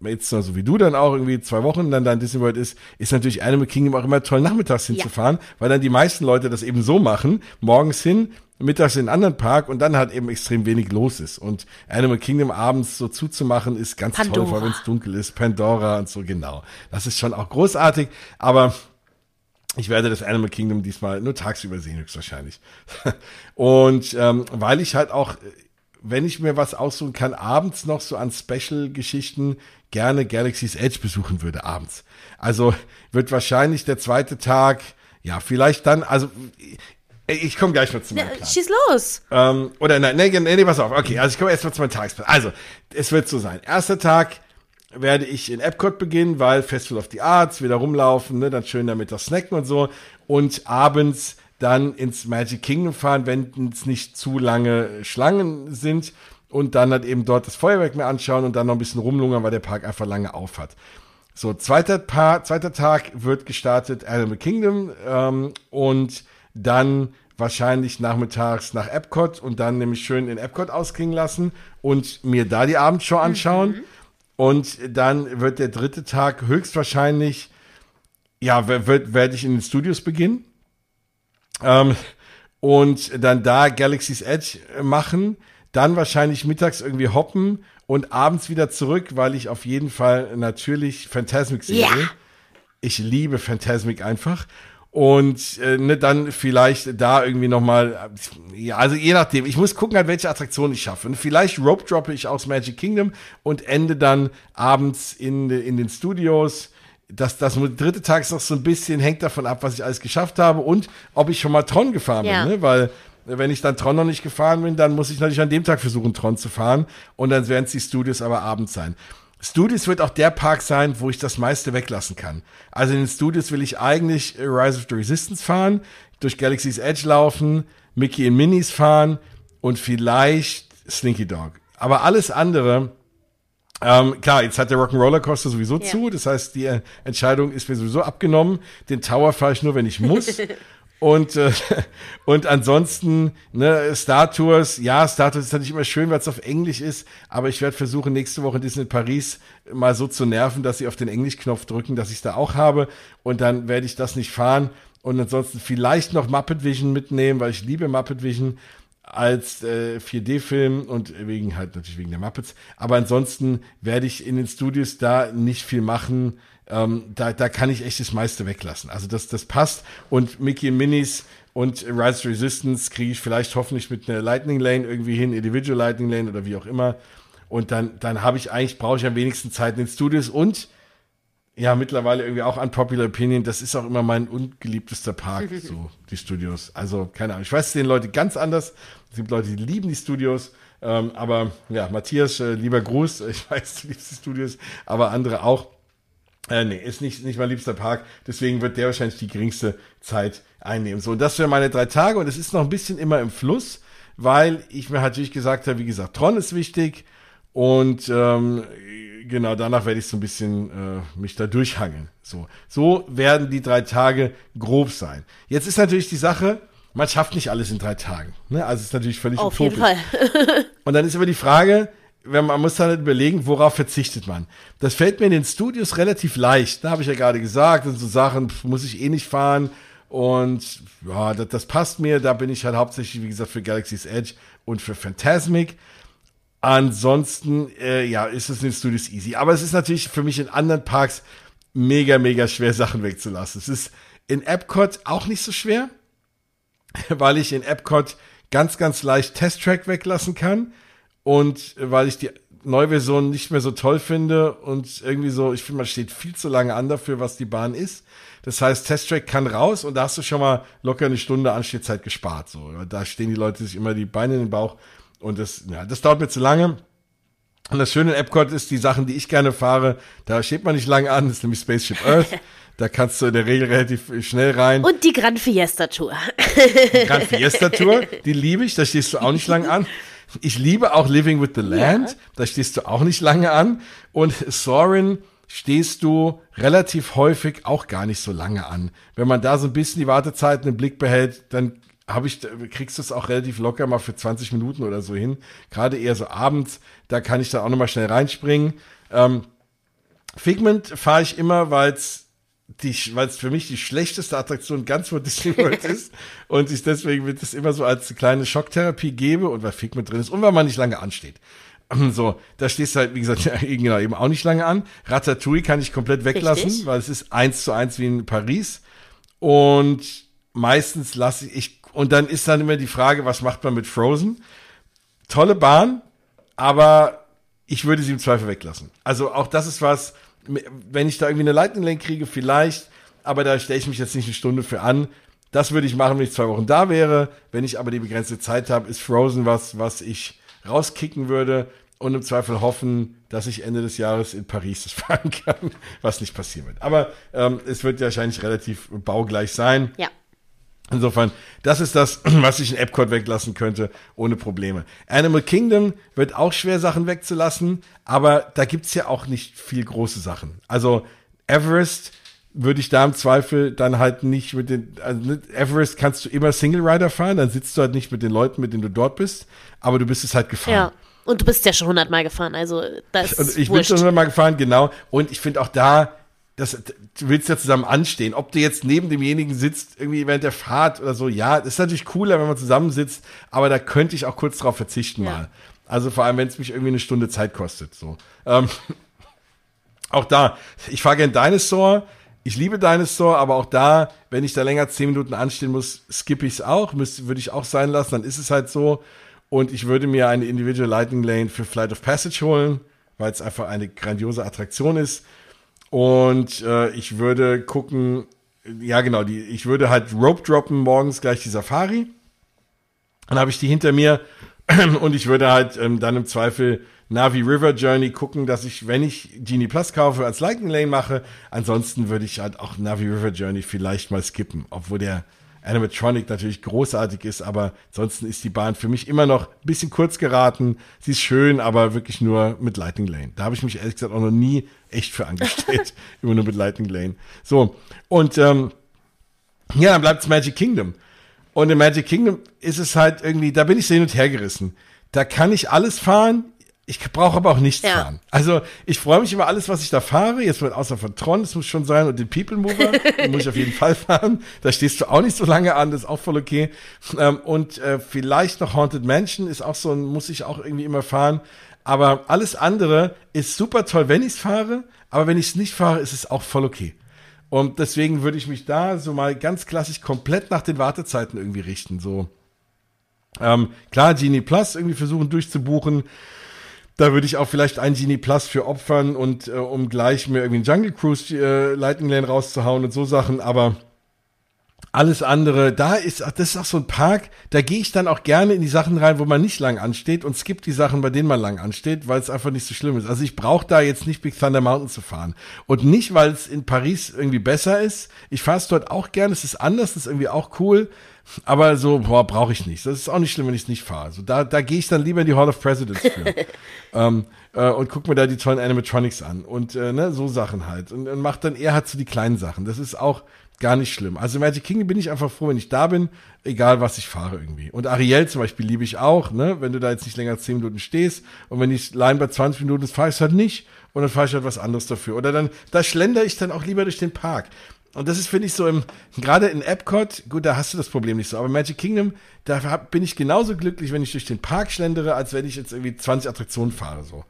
jetzt so wie du dann auch irgendwie zwei Wochen dann da in Disney World ist, ist natürlich Animal Kingdom auch immer toll, nachmittags hinzufahren, weil dann die meisten Leute das eben so machen, morgens hin, mittags in einen anderen Park und dann halt eben extrem wenig los ist. Und Animal Kingdom abends so zuzumachen ist ganz toll, Pandora. vor allem wenn es dunkel ist, Pandora und so, genau. Das ist schon auch großartig, aber ich werde das Animal Kingdom diesmal nur tagsüber sehen, höchstwahrscheinlich. Und ähm, weil ich halt auch, äh, wenn ich mir was aussuchen kann, abends noch so an Special-Geschichten gerne Galaxy's Edge besuchen würde, abends. Also wird wahrscheinlich der zweite Tag, ja, vielleicht dann, also Ich komme gleich mal zu meinem Plan. Schieß los. Ähm, oder nein, nee, nee, nee, pass auf. Okay, also ich komme erst mal zu meinem Tagesplan. Also, es wird so sein. Erster Tag werde ich in Epcot beginnen, weil Festival of the Arts, wieder rumlaufen, ne, dann schön damit das snacken und so. Und abends dann ins Magic Kingdom fahren, wenn es nicht zu lange Schlangen sind. Und dann halt eben dort das Feuerwerk mir anschauen und dann noch ein bisschen rumlungern, weil der Park einfach lange auf hat. So, zweiter, Paar, zweiter Tag wird gestartet Animal Kingdom ähm, und dann wahrscheinlich nachmittags nach Epcot und dann nämlich schön in Epcot ausklingen lassen und mir da die Abendshow anschauen. Mhm. Und dann wird der dritte Tag höchstwahrscheinlich, ja, wird, werde ich in den Studios beginnen. Ähm, und dann da Galaxy's Edge machen, dann wahrscheinlich mittags irgendwie hoppen und abends wieder zurück, weil ich auf jeden Fall natürlich Phantasmic sehe. Ja. Ich liebe Phantasmic einfach. Und äh, ne, dann vielleicht da irgendwie nochmal, ja, also je nachdem, ich muss gucken halt, welche Attraktion ich schaffe. Und vielleicht Rope droppe ich aus Magic Kingdom und ende dann abends in, in den Studios. Das, das dritte Tag ist noch so ein bisschen, hängt davon ab, was ich alles geschafft habe und ob ich schon mal Tron gefahren ja. bin, ne? weil wenn ich dann Tron noch nicht gefahren bin, dann muss ich natürlich an dem Tag versuchen, Tron zu fahren. Und dann werden es die Studios aber abends sein. Studios wird auch der Park sein, wo ich das meiste weglassen kann. Also in den Studios will ich eigentlich Rise of the Resistance fahren, durch Galaxy's Edge laufen, Mickey und Minis fahren und vielleicht Slinky Dog. Aber alles andere, ähm, klar, jetzt hat der Rock'n'Roller Coaster sowieso ja. zu. Das heißt, die Entscheidung ist mir sowieso abgenommen. Den Tower fahre ich nur, wenn ich muss. Und, äh, und ansonsten, ne, Star Tours, ja, Star Tours ist natürlich immer schön, weil es auf Englisch ist, aber ich werde versuchen, nächste Woche in Disney Paris mal so zu nerven, dass sie auf den Englischknopf drücken, dass ich es da auch habe. Und dann werde ich das nicht fahren. Und ansonsten vielleicht noch Muppet Vision mitnehmen, weil ich liebe Muppet Vision als äh, 4D-Film und wegen halt natürlich wegen der Muppets. Aber ansonsten werde ich in den Studios da nicht viel machen. Ähm, da, da kann ich echt das meiste weglassen. Also das, das passt. Und Mickey Minis und Rise Resistance kriege ich vielleicht hoffentlich mit einer Lightning Lane irgendwie hin, Individual Lightning Lane oder wie auch immer. Und dann, dann habe ich eigentlich, brauche ich am wenigsten Zeit in den Studios und ja, mittlerweile irgendwie auch unpopular opinion. Das ist auch immer mein ungeliebtester Park, so die Studios. Also keine Ahnung. Ich weiß, es sehen Leute ganz anders. Es gibt Leute, die lieben die Studios. Ähm, aber ja, Matthias, äh, lieber Gruß. Ich weiß, du liebst die Studios, aber andere auch. Äh, nee, ist nicht, nicht mein liebster Park. Deswegen wird der wahrscheinlich die geringste Zeit einnehmen. So, und das wären meine drei Tage. Und es ist noch ein bisschen immer im Fluss, weil ich mir natürlich gesagt habe, wie gesagt, Tron ist wichtig. Und ähm, genau, danach werde ich so ein bisschen äh, mich da durchhangeln. So, so werden die drei Tage grob sein. Jetzt ist natürlich die Sache, man schafft nicht alles in drei Tagen. Ne? Also ist natürlich völlig Auf utopisch. jeden Fall. Und dann ist aber die Frage, wenn man muss dann halt überlegen, worauf verzichtet man. Das fällt mir in den Studios relativ leicht. Da habe ich ja gerade gesagt, und so Sachen muss ich eh nicht fahren. Und ja, das, das, passt mir. Da bin ich halt hauptsächlich, wie gesagt, für Galaxy's Edge und für Phantasmic. Ansonsten, äh, ja, ist es in den Studios easy. Aber es ist natürlich für mich in anderen Parks mega, mega schwer, Sachen wegzulassen. Es ist in Epcot auch nicht so schwer, weil ich in Epcot ganz, ganz leicht Test Track weglassen kann und weil ich die neue Version nicht mehr so toll finde und irgendwie so, ich finde, man steht viel zu lange an dafür, was die Bahn ist. Das heißt, Test Track kann raus und da hast du schon mal locker eine Stunde Anstehzeit gespart. So, da stehen die Leute sich immer die Beine in den Bauch und das, ja, das dauert mir zu lange. Und das Schöne in Epcot ist, die Sachen, die ich gerne fahre, da steht man nicht lange an, das ist nämlich Spaceship Earth. Da kannst du in der Regel relativ schnell rein. Und die Grand Fiesta Tour. Die Grand Fiesta Tour, die liebe ich, da stehst du auch nicht lange an. Ich liebe auch Living with the Land, ja. da stehst du auch nicht lange an. Und Sorin stehst du relativ häufig auch gar nicht so lange an. Wenn man da so ein bisschen die Wartezeiten im Blick behält, dann habe ich, kriegst du es auch relativ locker mal für 20 Minuten oder so hin. Gerade eher so abends, da kann ich da auch nochmal schnell reinspringen. Ähm, Figment fahre ich immer, weil es weil es für mich die schlechteste Attraktion ganz vor Disney World ist und ich deswegen wird es immer so als kleine Schocktherapie gebe und weil Figment drin ist und weil man nicht lange ansteht. So, da stehst du halt, wie gesagt, genau, eben auch nicht lange an. Ratatouille kann ich komplett weglassen, Richtig. weil es ist eins zu eins wie in Paris. Und meistens lasse ich, und dann ist dann immer die Frage, was macht man mit Frozen? Tolle Bahn, aber ich würde sie im Zweifel weglassen. Also auch das ist was, wenn ich da irgendwie eine Lightning Lane kriege, vielleicht, aber da stelle ich mich jetzt nicht eine Stunde für an. Das würde ich machen, wenn ich zwei Wochen da wäre. Wenn ich aber die begrenzte Zeit habe, ist Frozen was, was ich rauskicken würde und im Zweifel hoffen, dass ich Ende des Jahres in Paris das fahren kann, was nicht passieren wird. Aber ähm, es wird wahrscheinlich relativ baugleich sein. Ja. Insofern, das ist das, was ich in Epcot weglassen könnte, ohne Probleme. Animal Kingdom wird auch schwer, Sachen wegzulassen, aber da gibt's ja auch nicht viel große Sachen. Also Everest würde ich da im Zweifel dann halt nicht mit den, also Everest kannst du immer Single Rider fahren, dann sitzt du halt nicht mit den Leuten, mit denen du dort bist, aber du bist es halt gefahren. Ja. Und du bist ja schon hundertmal gefahren, also das Und ich bin schon hundertmal gefahren, genau. Und ich finde auch da, das, du willst ja zusammen anstehen. Ob du jetzt neben demjenigen sitzt, irgendwie während der Fahrt oder so, ja, das ist natürlich cooler, wenn man zusammensitzt, aber da könnte ich auch kurz drauf verzichten Ja. mal. Also vor allem, wenn es mich irgendwie eine Stunde Zeit kostet. So. Ähm, auch da, ich fahre gern Dinosaur. Ich liebe Dinosaur, aber auch da, wenn ich da länger zehn Minuten anstehen muss, skippe ich es auch, würde ich auch sein lassen, dann ist es halt so. Und ich würde mir eine Individual Lightning Lane für Flight of Passage holen, weil es einfach eine grandiose Attraktion ist. Und äh, ich würde gucken, ja genau, die, ich würde halt Rope droppen morgens gleich die Safari. Dann habe ich die hinter mir und ich würde halt ähm, dann im Zweifel Navi River Journey gucken, dass ich, wenn ich Genie Plus kaufe, als Lightning Lane mache. Ansonsten würde ich halt auch Navi River Journey vielleicht mal skippen, obwohl der Animatronic natürlich großartig ist, aber ansonsten ist die Bahn für mich immer noch ein bisschen kurz geraten. Sie ist schön, aber wirklich nur mit Lightning Lane. Da habe ich mich ehrlich gesagt auch noch nie echt für angestellt. immer nur mit Lightning Lane. So, und ähm, ja, dann bleibt's Magic Kingdom. Und in Magic Kingdom ist es halt irgendwie, da bin ich so hin und her gerissen. Da kann ich alles fahren, ich brauche aber auch nichts Ja. fahren. Also ich freue mich über alles, was ich da fahre. Jetzt wird außer von Tron, das muss schon sein, und den People Mover, den muss ich auf jeden Fall fahren. Da stehst du auch nicht so lange an, das ist auch voll okay. Ähm, und äh, vielleicht noch Haunted Mansion ist auch so, ein, muss ich auch irgendwie immer fahren. Aber alles andere ist super toll, wenn ich es fahre. Aber wenn ich es nicht fahre, ist es auch voll okay. Und deswegen würde ich mich da so mal ganz klassisch komplett nach den Wartezeiten irgendwie richten. So ähm, klar, Genie Plus irgendwie versuchen durchzubuchen. Da würde ich auch vielleicht ein Genie Plus für opfern und äh, um gleich mir irgendwie einen Jungle Cruise äh, Lightning Lane rauszuhauen und so Sachen, aber alles andere, da ist, das ist auch so ein Park, da gehe ich dann auch gerne in die Sachen rein, wo man nicht lang ansteht und skippt die Sachen, bei denen man lang ansteht, weil es einfach nicht so schlimm ist. Also ich brauche da jetzt nicht Big Thunder Mountain zu fahren. Und nicht, weil es in Paris irgendwie besser ist. Ich fahre es dort auch gerne, es ist anders, das ist irgendwie auch cool. Aber so, boah, brauche ich nicht. Das ist auch nicht schlimm, wenn ich es nicht fahre. So, da, da gehe ich dann lieber in die Hall of Presidents für. ähm, äh, und guck mir da die tollen Animatronics an. Und äh, ne, so Sachen halt. Und, und macht dann eher halt so die kleinen Sachen. Das ist auch gar nicht schlimm. Also Magic Kingdom bin ich einfach froh, wenn ich da bin, egal was ich fahre irgendwie. Und Ariel zum Beispiel liebe ich auch, ne? Wenn du da jetzt nicht länger als 10 Minuten stehst und wenn ich Line bei 20 Minuten ist, fahre ich halt nicht und dann fahre ich halt was anderes dafür. Oder dann, da schlender ich dann auch lieber durch den Park. Und das ist, finde ich, so im, gerade in Epcot, gut, da hast du das Problem nicht so, aber Magic Kingdom, da hab, bin ich genauso glücklich, wenn ich durch den Park schlendere, als wenn ich jetzt irgendwie 20 Attraktionen fahre, so.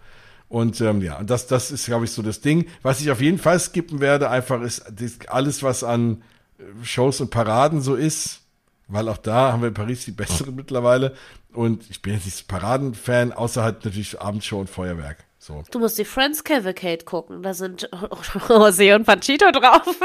Und ähm, ja, und das, das ist, glaube ich, so das Ding. Was ich auf jeden Fall skippen werde, einfach ist alles, was an äh, Shows und Paraden so ist, weil auch da haben wir in Paris die besseren mittlerweile. Und ich bin jetzt nicht so Paraden-Fan, außer halt natürlich Abendshow und Feuerwerk. So. Du musst die Friends Cavalcade gucken. Da sind Jose und Panchito drauf.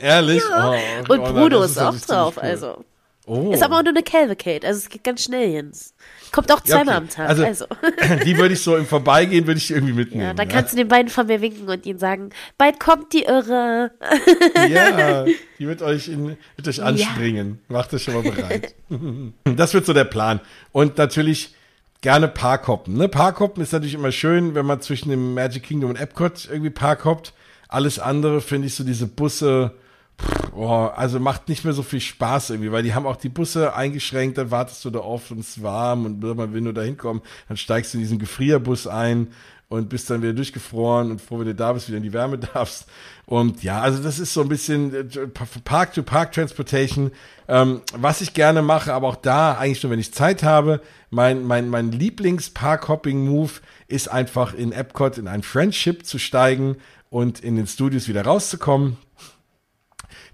Ehrlich? Oh, Und oh Bruno ist ja auch drauf. cool. Also. Oh. Ist aber auch nur eine Cavalcade. Also es geht ganz schnell, Jens. Kommt auch Ja, zweimal okay. am Tag. Also, Also. die würde ich so im Vorbeigehen, würde ich irgendwie mitnehmen. Ja, dann kannst du den beiden von mir winken und ihnen sagen, bald kommt die Irre. Ja, die wird euch, in, wird euch anspringen. Macht euch schon mal bereit. Das wird so der Plan. Und natürlich gerne Parkhoppen. Ne? Parkhoppen ist natürlich immer schön, wenn man zwischen dem Magic Kingdom und Epcot irgendwie parkhoppt. Alles andere finde ich so diese Busse, oh, also macht nicht mehr so viel Spaß irgendwie, weil die haben auch die Busse eingeschränkt, dann wartest du da oft und es warm und wenn du da hinkommst, dann steigst du in diesen Gefrierbus ein und bist dann wieder durchgefroren und froh, wenn du da bist, wieder in die Wärme darfst. Und ja, also das ist so ein bisschen äh, Park-to-Park-Transportation, ähm, was ich gerne mache, aber auch da eigentlich nur, wenn ich Zeit habe. Mein, mein, mein Lieblings-Park-Hopping-Move ist einfach in Epcot in ein Friendship zu steigen und in den Studios wieder rauszukommen.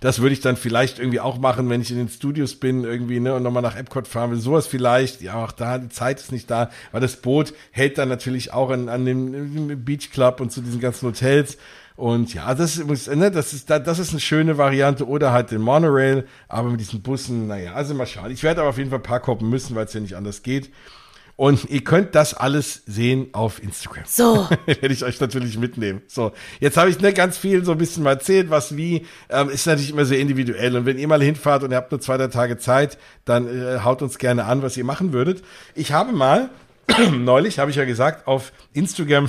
Das würde ich dann vielleicht irgendwie auch machen, wenn ich in den Studios bin, irgendwie, ne, und nochmal nach Epcot fahren will. Sowas vielleicht. Ja, auch da, die Zeit ist nicht da. weil das Boot hält dann natürlich auch an, an dem, Beach Club und zu diesen ganzen Hotels. Und ja, das ist, ne, das ist, das ist eine schöne Variante oder halt den Monorail, aber mit diesen Bussen, naja, also mal schauen. Ich werde aber auf jeden Fall Park hoppen müssen, weil es ja nicht anders geht. Und ihr könnt das alles sehen auf Instagram. So. Werde ich euch natürlich mitnehmen. So, jetzt habe ich ne, ganz viel so ein bisschen mal erzählt, was wie. Ähm, ist natürlich immer sehr individuell. Und wenn ihr mal hinfahrt und ihr habt nur zwei, drei Tage Zeit, dann äh, haut uns gerne an, was ihr machen würdet. Ich habe mal, neulich habe ich ja gesagt, auf Instagram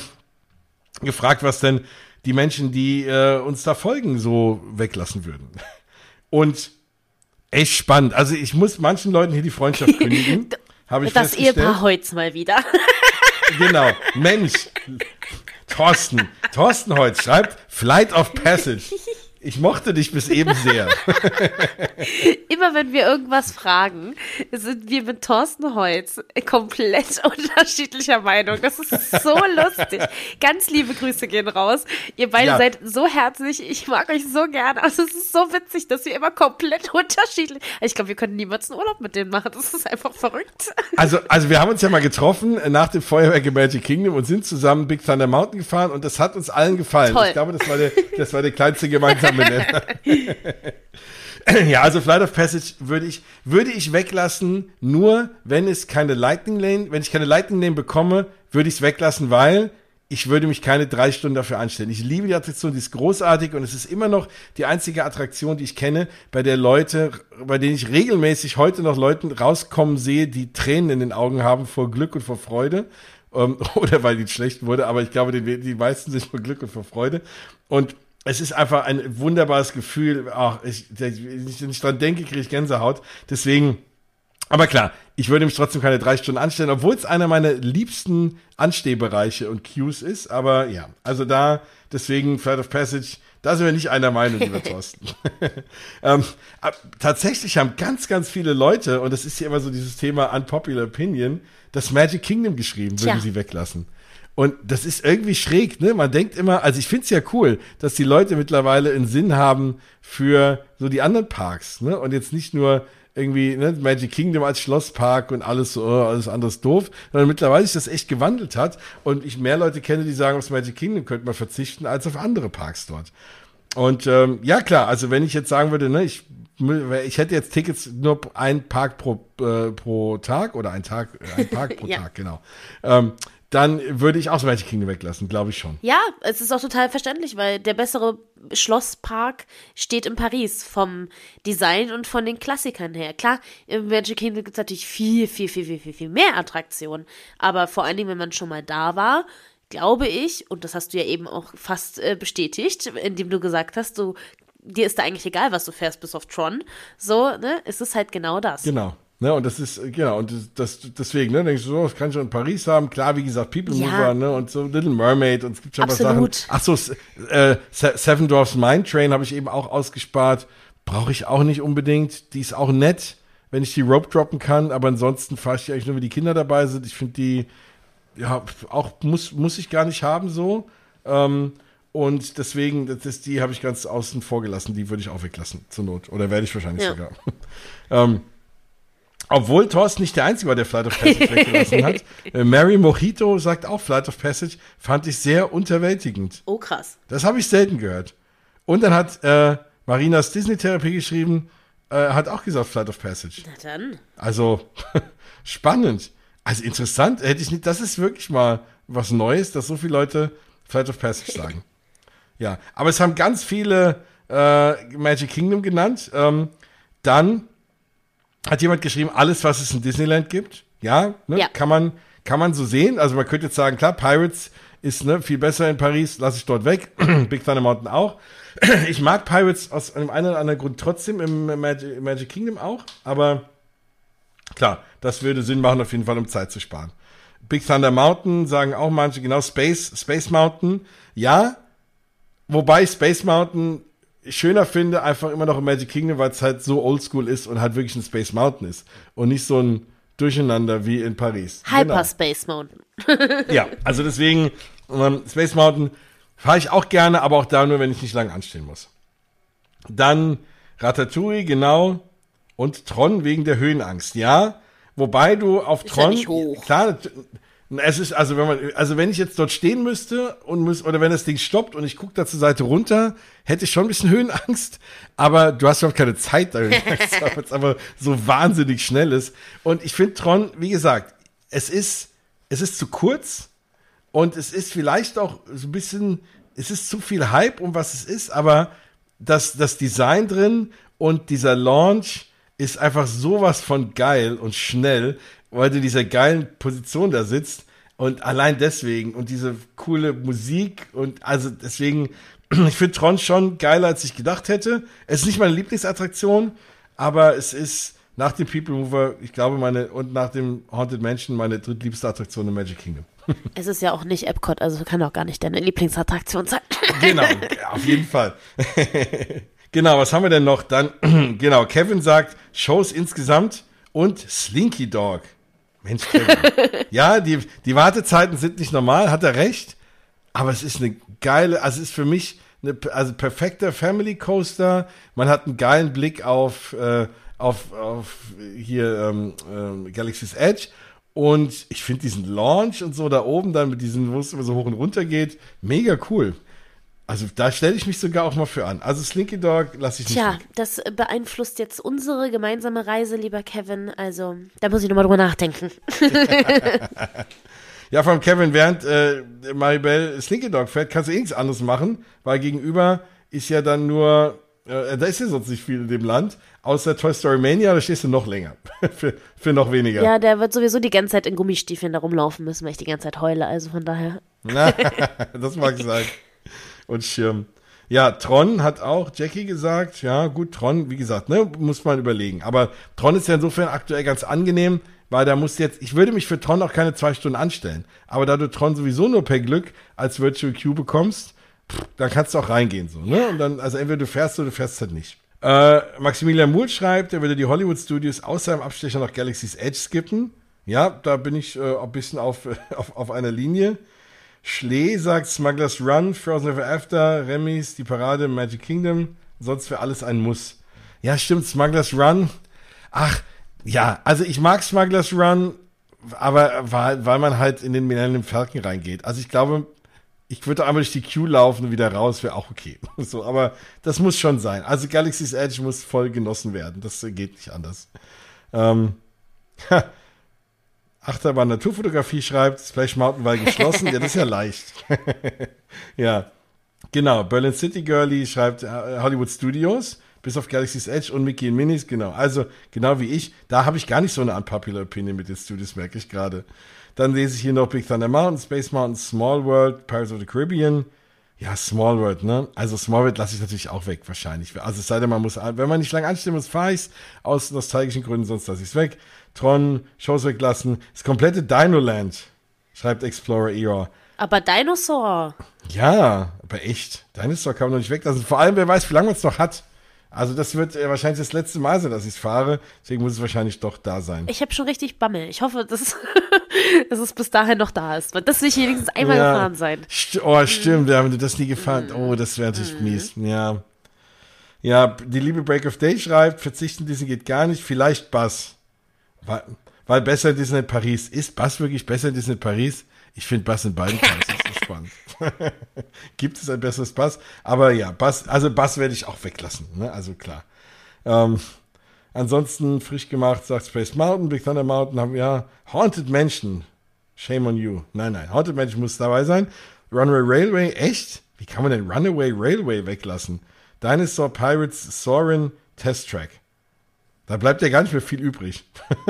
gefragt, was denn die Menschen, die äh, uns da folgen, so weglassen würden. Und echt spannend. Also ich muss manchen Leuten hier die Freundschaft kündigen. Habe ich das Ehepaar Heutz mal wieder. genau. Mensch. Thorsten. Thorsten Heutz schreibt Flight of Passage. Ich mochte dich bis eben sehr. Immer wenn wir irgendwas fragen, sind wir mit Thorsten Holz komplett unterschiedlicher Meinung. Das ist so lustig. Ganz liebe Grüße gehen raus. Ihr beide ja. seid so herzlich. Ich mag euch so gerne. Also es ist so witzig, dass wir immer komplett unterschiedlich. Ich glaube, wir können niemals einen Urlaub mit denen machen. Das ist einfach verrückt. Also, also wir haben uns ja mal getroffen nach dem Feuerwerk in Magic Kingdom und sind zusammen Big Thunder Mountain gefahren und das hat uns allen gefallen. Toll. Ich glaube, das war der, das war der kleinste gemeinsame. ja, also Flight of Passage würde ich, würde ich weglassen, nur wenn es keine Lightning Lane, wenn ich keine Lightning Lane bekomme, würde ich es weglassen, weil ich würde mich keine drei Stunden dafür anstellen. Ich liebe die Attraktion, die ist großartig und es ist immer noch die einzige Attraktion, die ich kenne, bei der Leute, bei denen ich regelmäßig heute noch Leuten rauskommen sehe, die Tränen in den Augen haben vor Glück und vor Freude. Ähm, oder weil die schlecht wurde, aber ich glaube, die, meisten sich vor Glück und vor Freude. Und es ist einfach ein wunderbares Gefühl. Ach, ich, wenn ich dran denke, kriege ich Gänsehaut. Deswegen, aber klar, ich würde mich trotzdem keine drei Stunden anstellen, obwohl es einer meiner liebsten Anstehbereiche und Cues ist. Aber ja, also da, deswegen Flight of Passage, da sind wir nicht einer Meinung, lieber Thorsten. ähm, tatsächlich haben ganz, ganz viele Leute, und das ist ja immer so dieses Thema Unpopular Opinion, das Magic Kingdom geschrieben, würden Tja. sie weglassen. Und das ist irgendwie schräg, ne? Man denkt immer, also ich find's ja cool, dass die Leute mittlerweile einen Sinn haben für so die anderen Parks, ne? Und jetzt nicht nur irgendwie ne, Magic Kingdom als Schlosspark und alles so, oh, alles anderes doof, sondern mittlerweile sich das echt gewandelt hat und ich mehr Leute kenne, die sagen, aufs Magic Kingdom könnte man verzichten als auf andere Parks dort. Und ähm, ja klar, also wenn ich jetzt sagen würde, ne, ich ich hätte jetzt Tickets nur ein Park pro, äh, pro Tag oder ein Tag, ein Park pro ja. Tag, genau. Ähm, dann würde ich auch das Magic Kingdom weglassen, glaube ich schon. Ja, es ist auch total verständlich, weil der bessere Schlosspark steht in Paris vom Design und von den Klassikern her. Klar, im Magic Kingdom gibt es natürlich viel, viel, viel, viel, viel, viel mehr Attraktionen. Aber vor allen Dingen, wenn man schon mal da war, glaube ich, und das hast du ja eben auch fast äh, bestätigt, indem du gesagt hast, du, dir ist da eigentlich egal, was du fährst, bis auf Tron. So, ne, es ist halt genau das. Genau. Ne, und das ist, genau, und das, deswegen, ne, denkst du, so, das kann ich schon in Paris haben. Klar, wie gesagt, People ja. Mover, ne, und so Little Mermaid und es gibt schon Absolut. was Sachen. Ach so, äh, Seven Dwarfs Mine Train habe ich eben auch ausgespart. Brauche ich auch nicht unbedingt. Die ist auch nett, wenn ich die Rope droppen kann, aber ansonsten fahre ich die eigentlich nur, wenn die Kinder dabei sind. Ich finde die, ja, auch muss, muss ich gar nicht haben, so. Ähm, und deswegen, das ist, die habe ich ganz außen vor gelassen. Die würde ich auch weglassen, zur Not. Oder werde ich wahrscheinlich ja. sogar. ähm, obwohl Thorsten nicht der Einzige war, der Flight of Passage weggelassen hat. Äh, Mary Mojito sagt auch, Flight of Passage fand ich sehr unterwältigend. Oh, krass. Das habe ich selten gehört. Und dann hat äh, Marinas Disney-Therapie geschrieben, äh, hat auch gesagt Flight of Passage. Na dann. Also, spannend. Also interessant, hätte ich nicht, das ist wirklich mal was Neues, dass so viele Leute Flight of Passage sagen. ja, aber es haben ganz viele äh, Magic Kingdom genannt. Ähm, dann hat jemand geschrieben, alles, was es in Disneyland gibt. Ja, ne, ja. kann man kann man so sehen. Also man könnte jetzt sagen, klar, Pirates ist ne, viel besser in Paris, lasse ich dort weg. Big Thunder Mountain auch. ich mag Pirates aus einem einen oder anderen Grund trotzdem im Magic, Magic Kingdom auch, aber klar, das würde Sinn machen, auf jeden Fall, um Zeit zu sparen. Big Thunder Mountain sagen auch manche, genau, Space, Space Mountain, ja, wobei Space Mountain schöner finde, einfach immer noch im Magic Kingdom, weil es halt so oldschool ist und halt wirklich ein Space Mountain ist. Und nicht so ein Durcheinander wie in Paris. Hyperspace genau. Mountain. ja, also deswegen, um, Space Mountain fahre ich auch gerne, aber auch da nur, wenn ich nicht lange anstehen muss. Dann Ratatouille, genau. Und Tron wegen der Höhenangst, ja. Wobei du auf ist Tron, ja klar, Es ist, also wenn man, also wenn ich jetzt dort stehen müsste und muss, oder wenn das Ding stoppt und ich gucke da zur Seite runter, hätte ich schon ein bisschen Höhenangst, aber du hast überhaupt keine Zeit da, weil es aber so wahnsinnig schnell ist. Und ich finde Tron, wie gesagt, es ist, es ist zu kurz. Und es ist vielleicht auch so ein bisschen, es ist zu viel Hype um was es ist, aber das, das Design drin und dieser Launch ist einfach sowas von geil und schnell, weil du in dieser geilen Position da sitzt und allein deswegen und diese coole Musik und also deswegen, ich finde Tron schon geiler, als ich gedacht hätte. Es ist nicht meine Lieblingsattraktion, aber es ist nach dem People Mover, ich glaube, meine und nach dem Haunted Mansion meine drittliebste Attraktion im Magic Kingdom. Es ist ja auch nicht Epcot, also kann auch gar nicht deine Lieblingsattraktion sein. Genau, auf jeden Fall. genau, was haben wir denn noch? Dann, genau, Kevin sagt, Shows insgesamt und Slinky Dog. Mensch, ja, die, die Wartezeiten sind nicht normal, hat er recht. Aber es ist eine geile, also es ist für mich eine, also perfekter Family Coaster. Man hat einen geilen Blick auf, äh, auf, auf hier ähm, äh, Galaxy's Edge und ich finde diesen Launch und so da oben dann mit diesen, wo es immer so hoch und runter geht, mega cool. Also da stelle ich mich sogar auch mal für an. Also Slinky Dog lasse ich nicht Tja, weg. das beeinflusst jetzt unsere gemeinsame Reise, lieber Kevin. Also da muss ich nochmal drüber nachdenken. ja, vom Kevin, während äh, Maribel Slinky Dog fährt, kannst du eh nichts anderes machen, weil gegenüber ist ja dann nur, äh, da ist ja sonst nicht viel in dem Land. Außer Toy Story Mania, da stehst du noch länger. für, für noch weniger. Ja, der wird sowieso die ganze Zeit in Gummistiefeln da rumlaufen müssen, weil ich die ganze Zeit heule. Also von daher. das mag sein. Und Schirm. Ja, Tron hat auch Jackie gesagt, ja, gut, Tron, wie gesagt, ne, muss man überlegen. Aber Tron ist ja insofern aktuell ganz angenehm, weil da muss jetzt, ich würde mich für Tron auch keine zwei Stunden anstellen. Aber da du Tron sowieso nur per Glück als Virtual Queue bekommst, pff, dann kannst du auch reingehen, so, ne? Und dann, also entweder du fährst oder du fährst halt nicht. Äh, Maximilian Muhl schreibt, er würde die Hollywood Studios außer im Abstecher noch Galaxy's Edge skippen. Ja, da bin ich äh, ein bisschen auf, auf, auf einer Linie. Schlee sagt Smugglers Run, Frozen Ever After, Remy's, die Parade, Magic Kingdom. Sonst wäre alles ein Muss. Ja, stimmt, Smugglers Run. Ach, ja, also ich mag Smugglers Run, aber weil, weil man halt in den Millennium Falcon reingeht. Also ich glaube, ich würde einmal durch die Queue laufen und wieder raus, wäre auch okay. So, aber das muss schon sein. Also Galaxy's Edge muss voll genossen werden. Das geht nicht anders. Ähm, Achterbahn Naturfotografie schreibt, Splash Mountain war geschlossen. ja, das ist ja leicht. ja, genau. Berlin City Girlie schreibt äh, Hollywood Studios, bis auf Galaxy's Edge und Mickey und Minis, genau. Also, genau wie ich, da habe ich gar nicht so eine unpopular Opinion mit den Studios, merke ich gerade. Dann lese ich hier noch Big Thunder Mountain, Space Mountain, Small World, Pirates of the Caribbean. Ja, Small World, ne? Also Small World lasse ich natürlich auch weg, wahrscheinlich. Also es sei denn, man muss, wenn man nicht lange anstehen muss, fahre ich aus nostalgischen Gründen, sonst lasse ich es weg. Tron, Shows weglassen. Das komplette Dino-Land, schreibt Explorer Era. Aber Dinosaur. Ja, aber echt. Dinosaur kann man noch nicht weglassen. Vor allem, wer weiß, wie lange man es noch hat. Also das wird äh, wahrscheinlich das letzte Mal sein, dass ich es fahre. Deswegen muss es wahrscheinlich doch da sein. Ich habe schon richtig Bammel. Ich hoffe, dass, dass es bis dahin noch da ist. Das will ich wenigstens einmal ja. gefahren sein. St oh, stimmt. Ja, wenn du das nie gefahren Oh, das wäre natürlich mm. mies. Ja. Ja, die liebe Break of Day schreibt, verzichten diesen geht gar nicht. Vielleicht Bass. Weil, weil besser Disneyland Paris. Ist Bass wirklich besser Disneyland Paris? Ich finde Bass in beiden Fällen ist spannend. Gibt es ein besseres Bass? Aber ja, Bass, also Bass werde ich auch weglassen, ne? Also klar. Ähm, ansonsten frisch gemacht, sagt Space Mountain, Big Thunder Mountain haben wir ja Haunted Mansion. Shame on you. Nein, nein, Haunted Mansion muss dabei sein. Runaway Railway, echt? Wie kann man denn Runaway Railway weglassen? Dinosaur Pirates Soarin Test Track. Da bleibt ja gar nicht mehr viel übrig.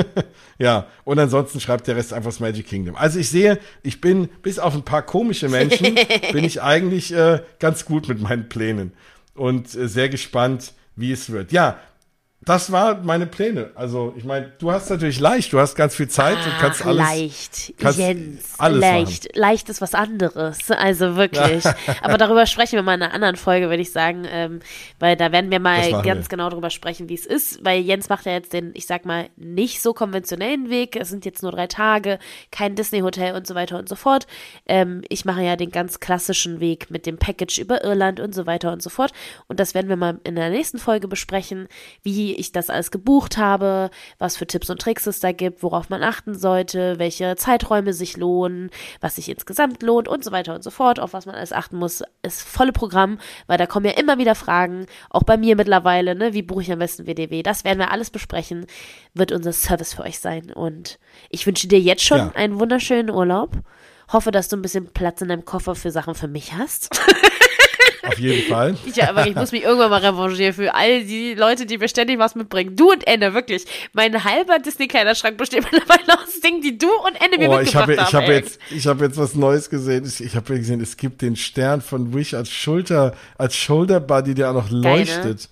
ja, und ansonsten schreibt der Rest einfach das Magic Kingdom. Also ich sehe, ich bin, bis auf ein paar komische Menschen, bin ich eigentlich äh, ganz gut mit meinen Plänen. Und äh, sehr gespannt, wie es wird. Ja, das waren meine Pläne. Also, ich meine, du hast natürlich leicht, du hast ganz viel Zeit Ach, und kannst alles. Leicht, kannst Jens, alles leicht. Machen. Leicht ist was anderes. Also wirklich. Aber darüber sprechen wir mal in einer anderen Folge, würde ich sagen. Ähm, weil da werden wir mal ganz wir. genau darüber sprechen, wie es ist. Weil Jens macht ja jetzt den, ich sag mal, nicht so konventionellen Weg. Es sind jetzt nur drei Tage, kein Disney-Hotel und so weiter und so fort. Ähm, ich mache ja den ganz klassischen Weg mit dem Package über Irland und so weiter und so fort. Und das werden wir mal in der nächsten Folge besprechen, wie wie ich das alles gebucht habe, was für Tipps und Tricks es da gibt, worauf man achten sollte, welche Zeiträume sich lohnen, was sich insgesamt lohnt und so weiter und so fort, auf was man alles achten muss, ist volle Programm, weil da kommen ja immer wieder Fragen, auch bei mir mittlerweile, ne, wie buche ich am besten WDW, das werden wir alles besprechen, wird unser Service für euch sein. Und ich wünsche dir jetzt schon Ja. einen wunderschönen Urlaub, hoffe, dass du ein bisschen Platz in deinem Koffer für Sachen für mich hast. Auf jeden Fall. Ich, ja, aber ich muss mich irgendwann mal revanchieren für all die Leute, die mir ständig was mitbringen. Du und Ende, wirklich. Mein halber Disney-Kleiderschrank besteht mittlerweile aus Dingen, die du und Ende mir Oh, ich mitgebracht habe ich haben. hab ey. jetzt, ich hab jetzt was Neues gesehen. Ich, ich habe gesehen, es gibt den Stern von Wish als Schulter, als Shoulder Buddy, der auch noch ne? leuchtet.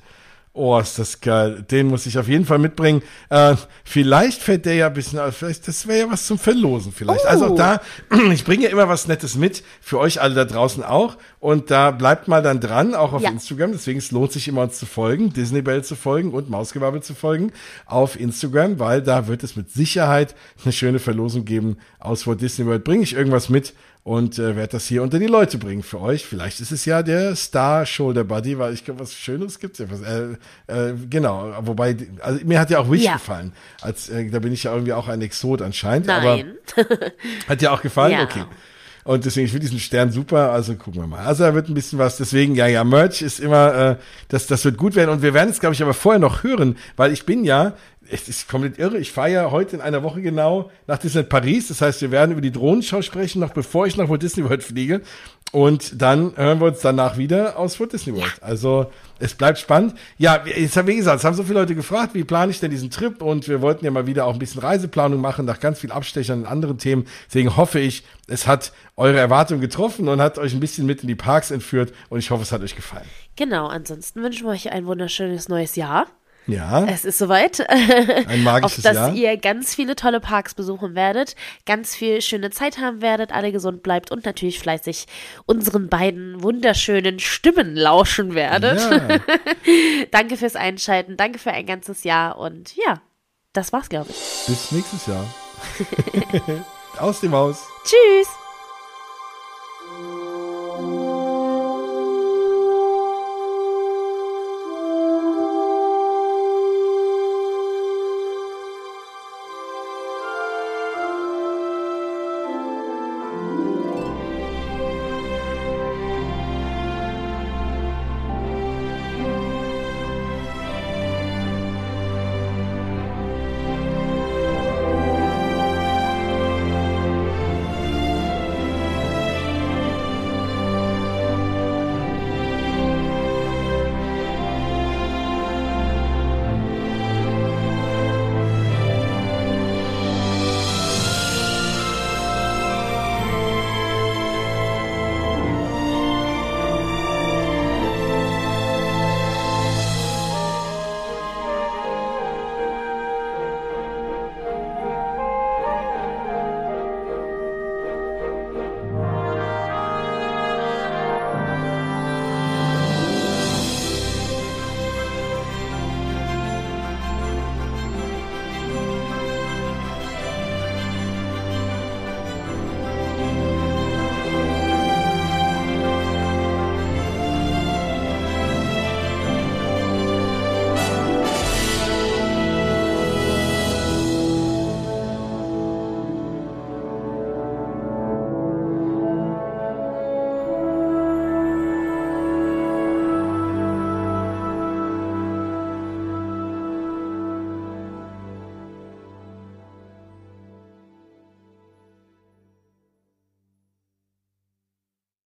Oh, ist das geil. Den muss ich auf jeden Fall mitbringen. Äh, vielleicht fällt der ja ein bisschen, aus. vielleicht, das wäre ja was zum Verlosen vielleicht. Oh. Also auch da, ich bringe ja immer was Nettes mit, für euch alle da draußen auch. Und da bleibt mal dann dran, auch auf Ja. Instagram. Deswegen es lohnt sich immer uns zu folgen, Disney Bell zu folgen und Mausgewabbel zu folgen auf Instagram, weil da wird es mit Sicherheit eine schöne Verlosung geben aus Walt Disney World. Bringe ich irgendwas mit und äh, werde das hier unter die Leute bringen für euch. Vielleicht ist es ja der Star Shoulder Buddy, weil ich glaube, was Schönes gibt's ja. Was, äh, äh, genau, wobei, also mir hat ja auch Wish Ja. gefallen. Als, äh, da bin ich ja irgendwie auch ein Exot anscheinend. Aber Nein. hat dir auch gefallen? Ja. Okay. Und deswegen, ich finde diesen Stern super, also gucken wir mal. Also da wird ein bisschen was, deswegen, ja, ja, Merch ist immer, äh, das, das wird gut werden. Und wir werden es, glaube ich, aber vorher noch hören, weil ich bin ja, es ist komplett irre, ich fahre ja heute in einer Woche genau nach Disneyland Paris. Das heißt, wir werden über die Drohnenschau sprechen, noch bevor ich nach Walt Disney World fliege. Und dann hören wir uns danach wieder aus Walt Disney World. Also es bleibt spannend. Ja, jetzt haben wir gesagt, es haben so viele Leute gefragt, wie plane ich denn diesen Trip? Und wir wollten ja mal wieder auch ein bisschen Reiseplanung machen, nach ganz viel Abstechern und anderen Themen. Deswegen hoffe ich, es hat eure Erwartungen getroffen und hat euch ein bisschen mit in die Parks entführt. Und ich hoffe, es hat euch gefallen. Genau, ansonsten wünschen wir euch ein wunderschönes neues Jahr. Ja, Es ist soweit. ein auf magisches dass Jahr. ihr ganz viele tolle Parks besuchen werdet, ganz viel schöne Zeit haben werdet, alle gesund bleibt und natürlich fleißig unseren beiden wunderschönen Stimmen lauschen werdet. Ja. Danke fürs Einschalten, danke für ein ganzes Jahr und ja, das war's, glaube ich. Bis nächstes Jahr. Aus dem Haus. Tschüss!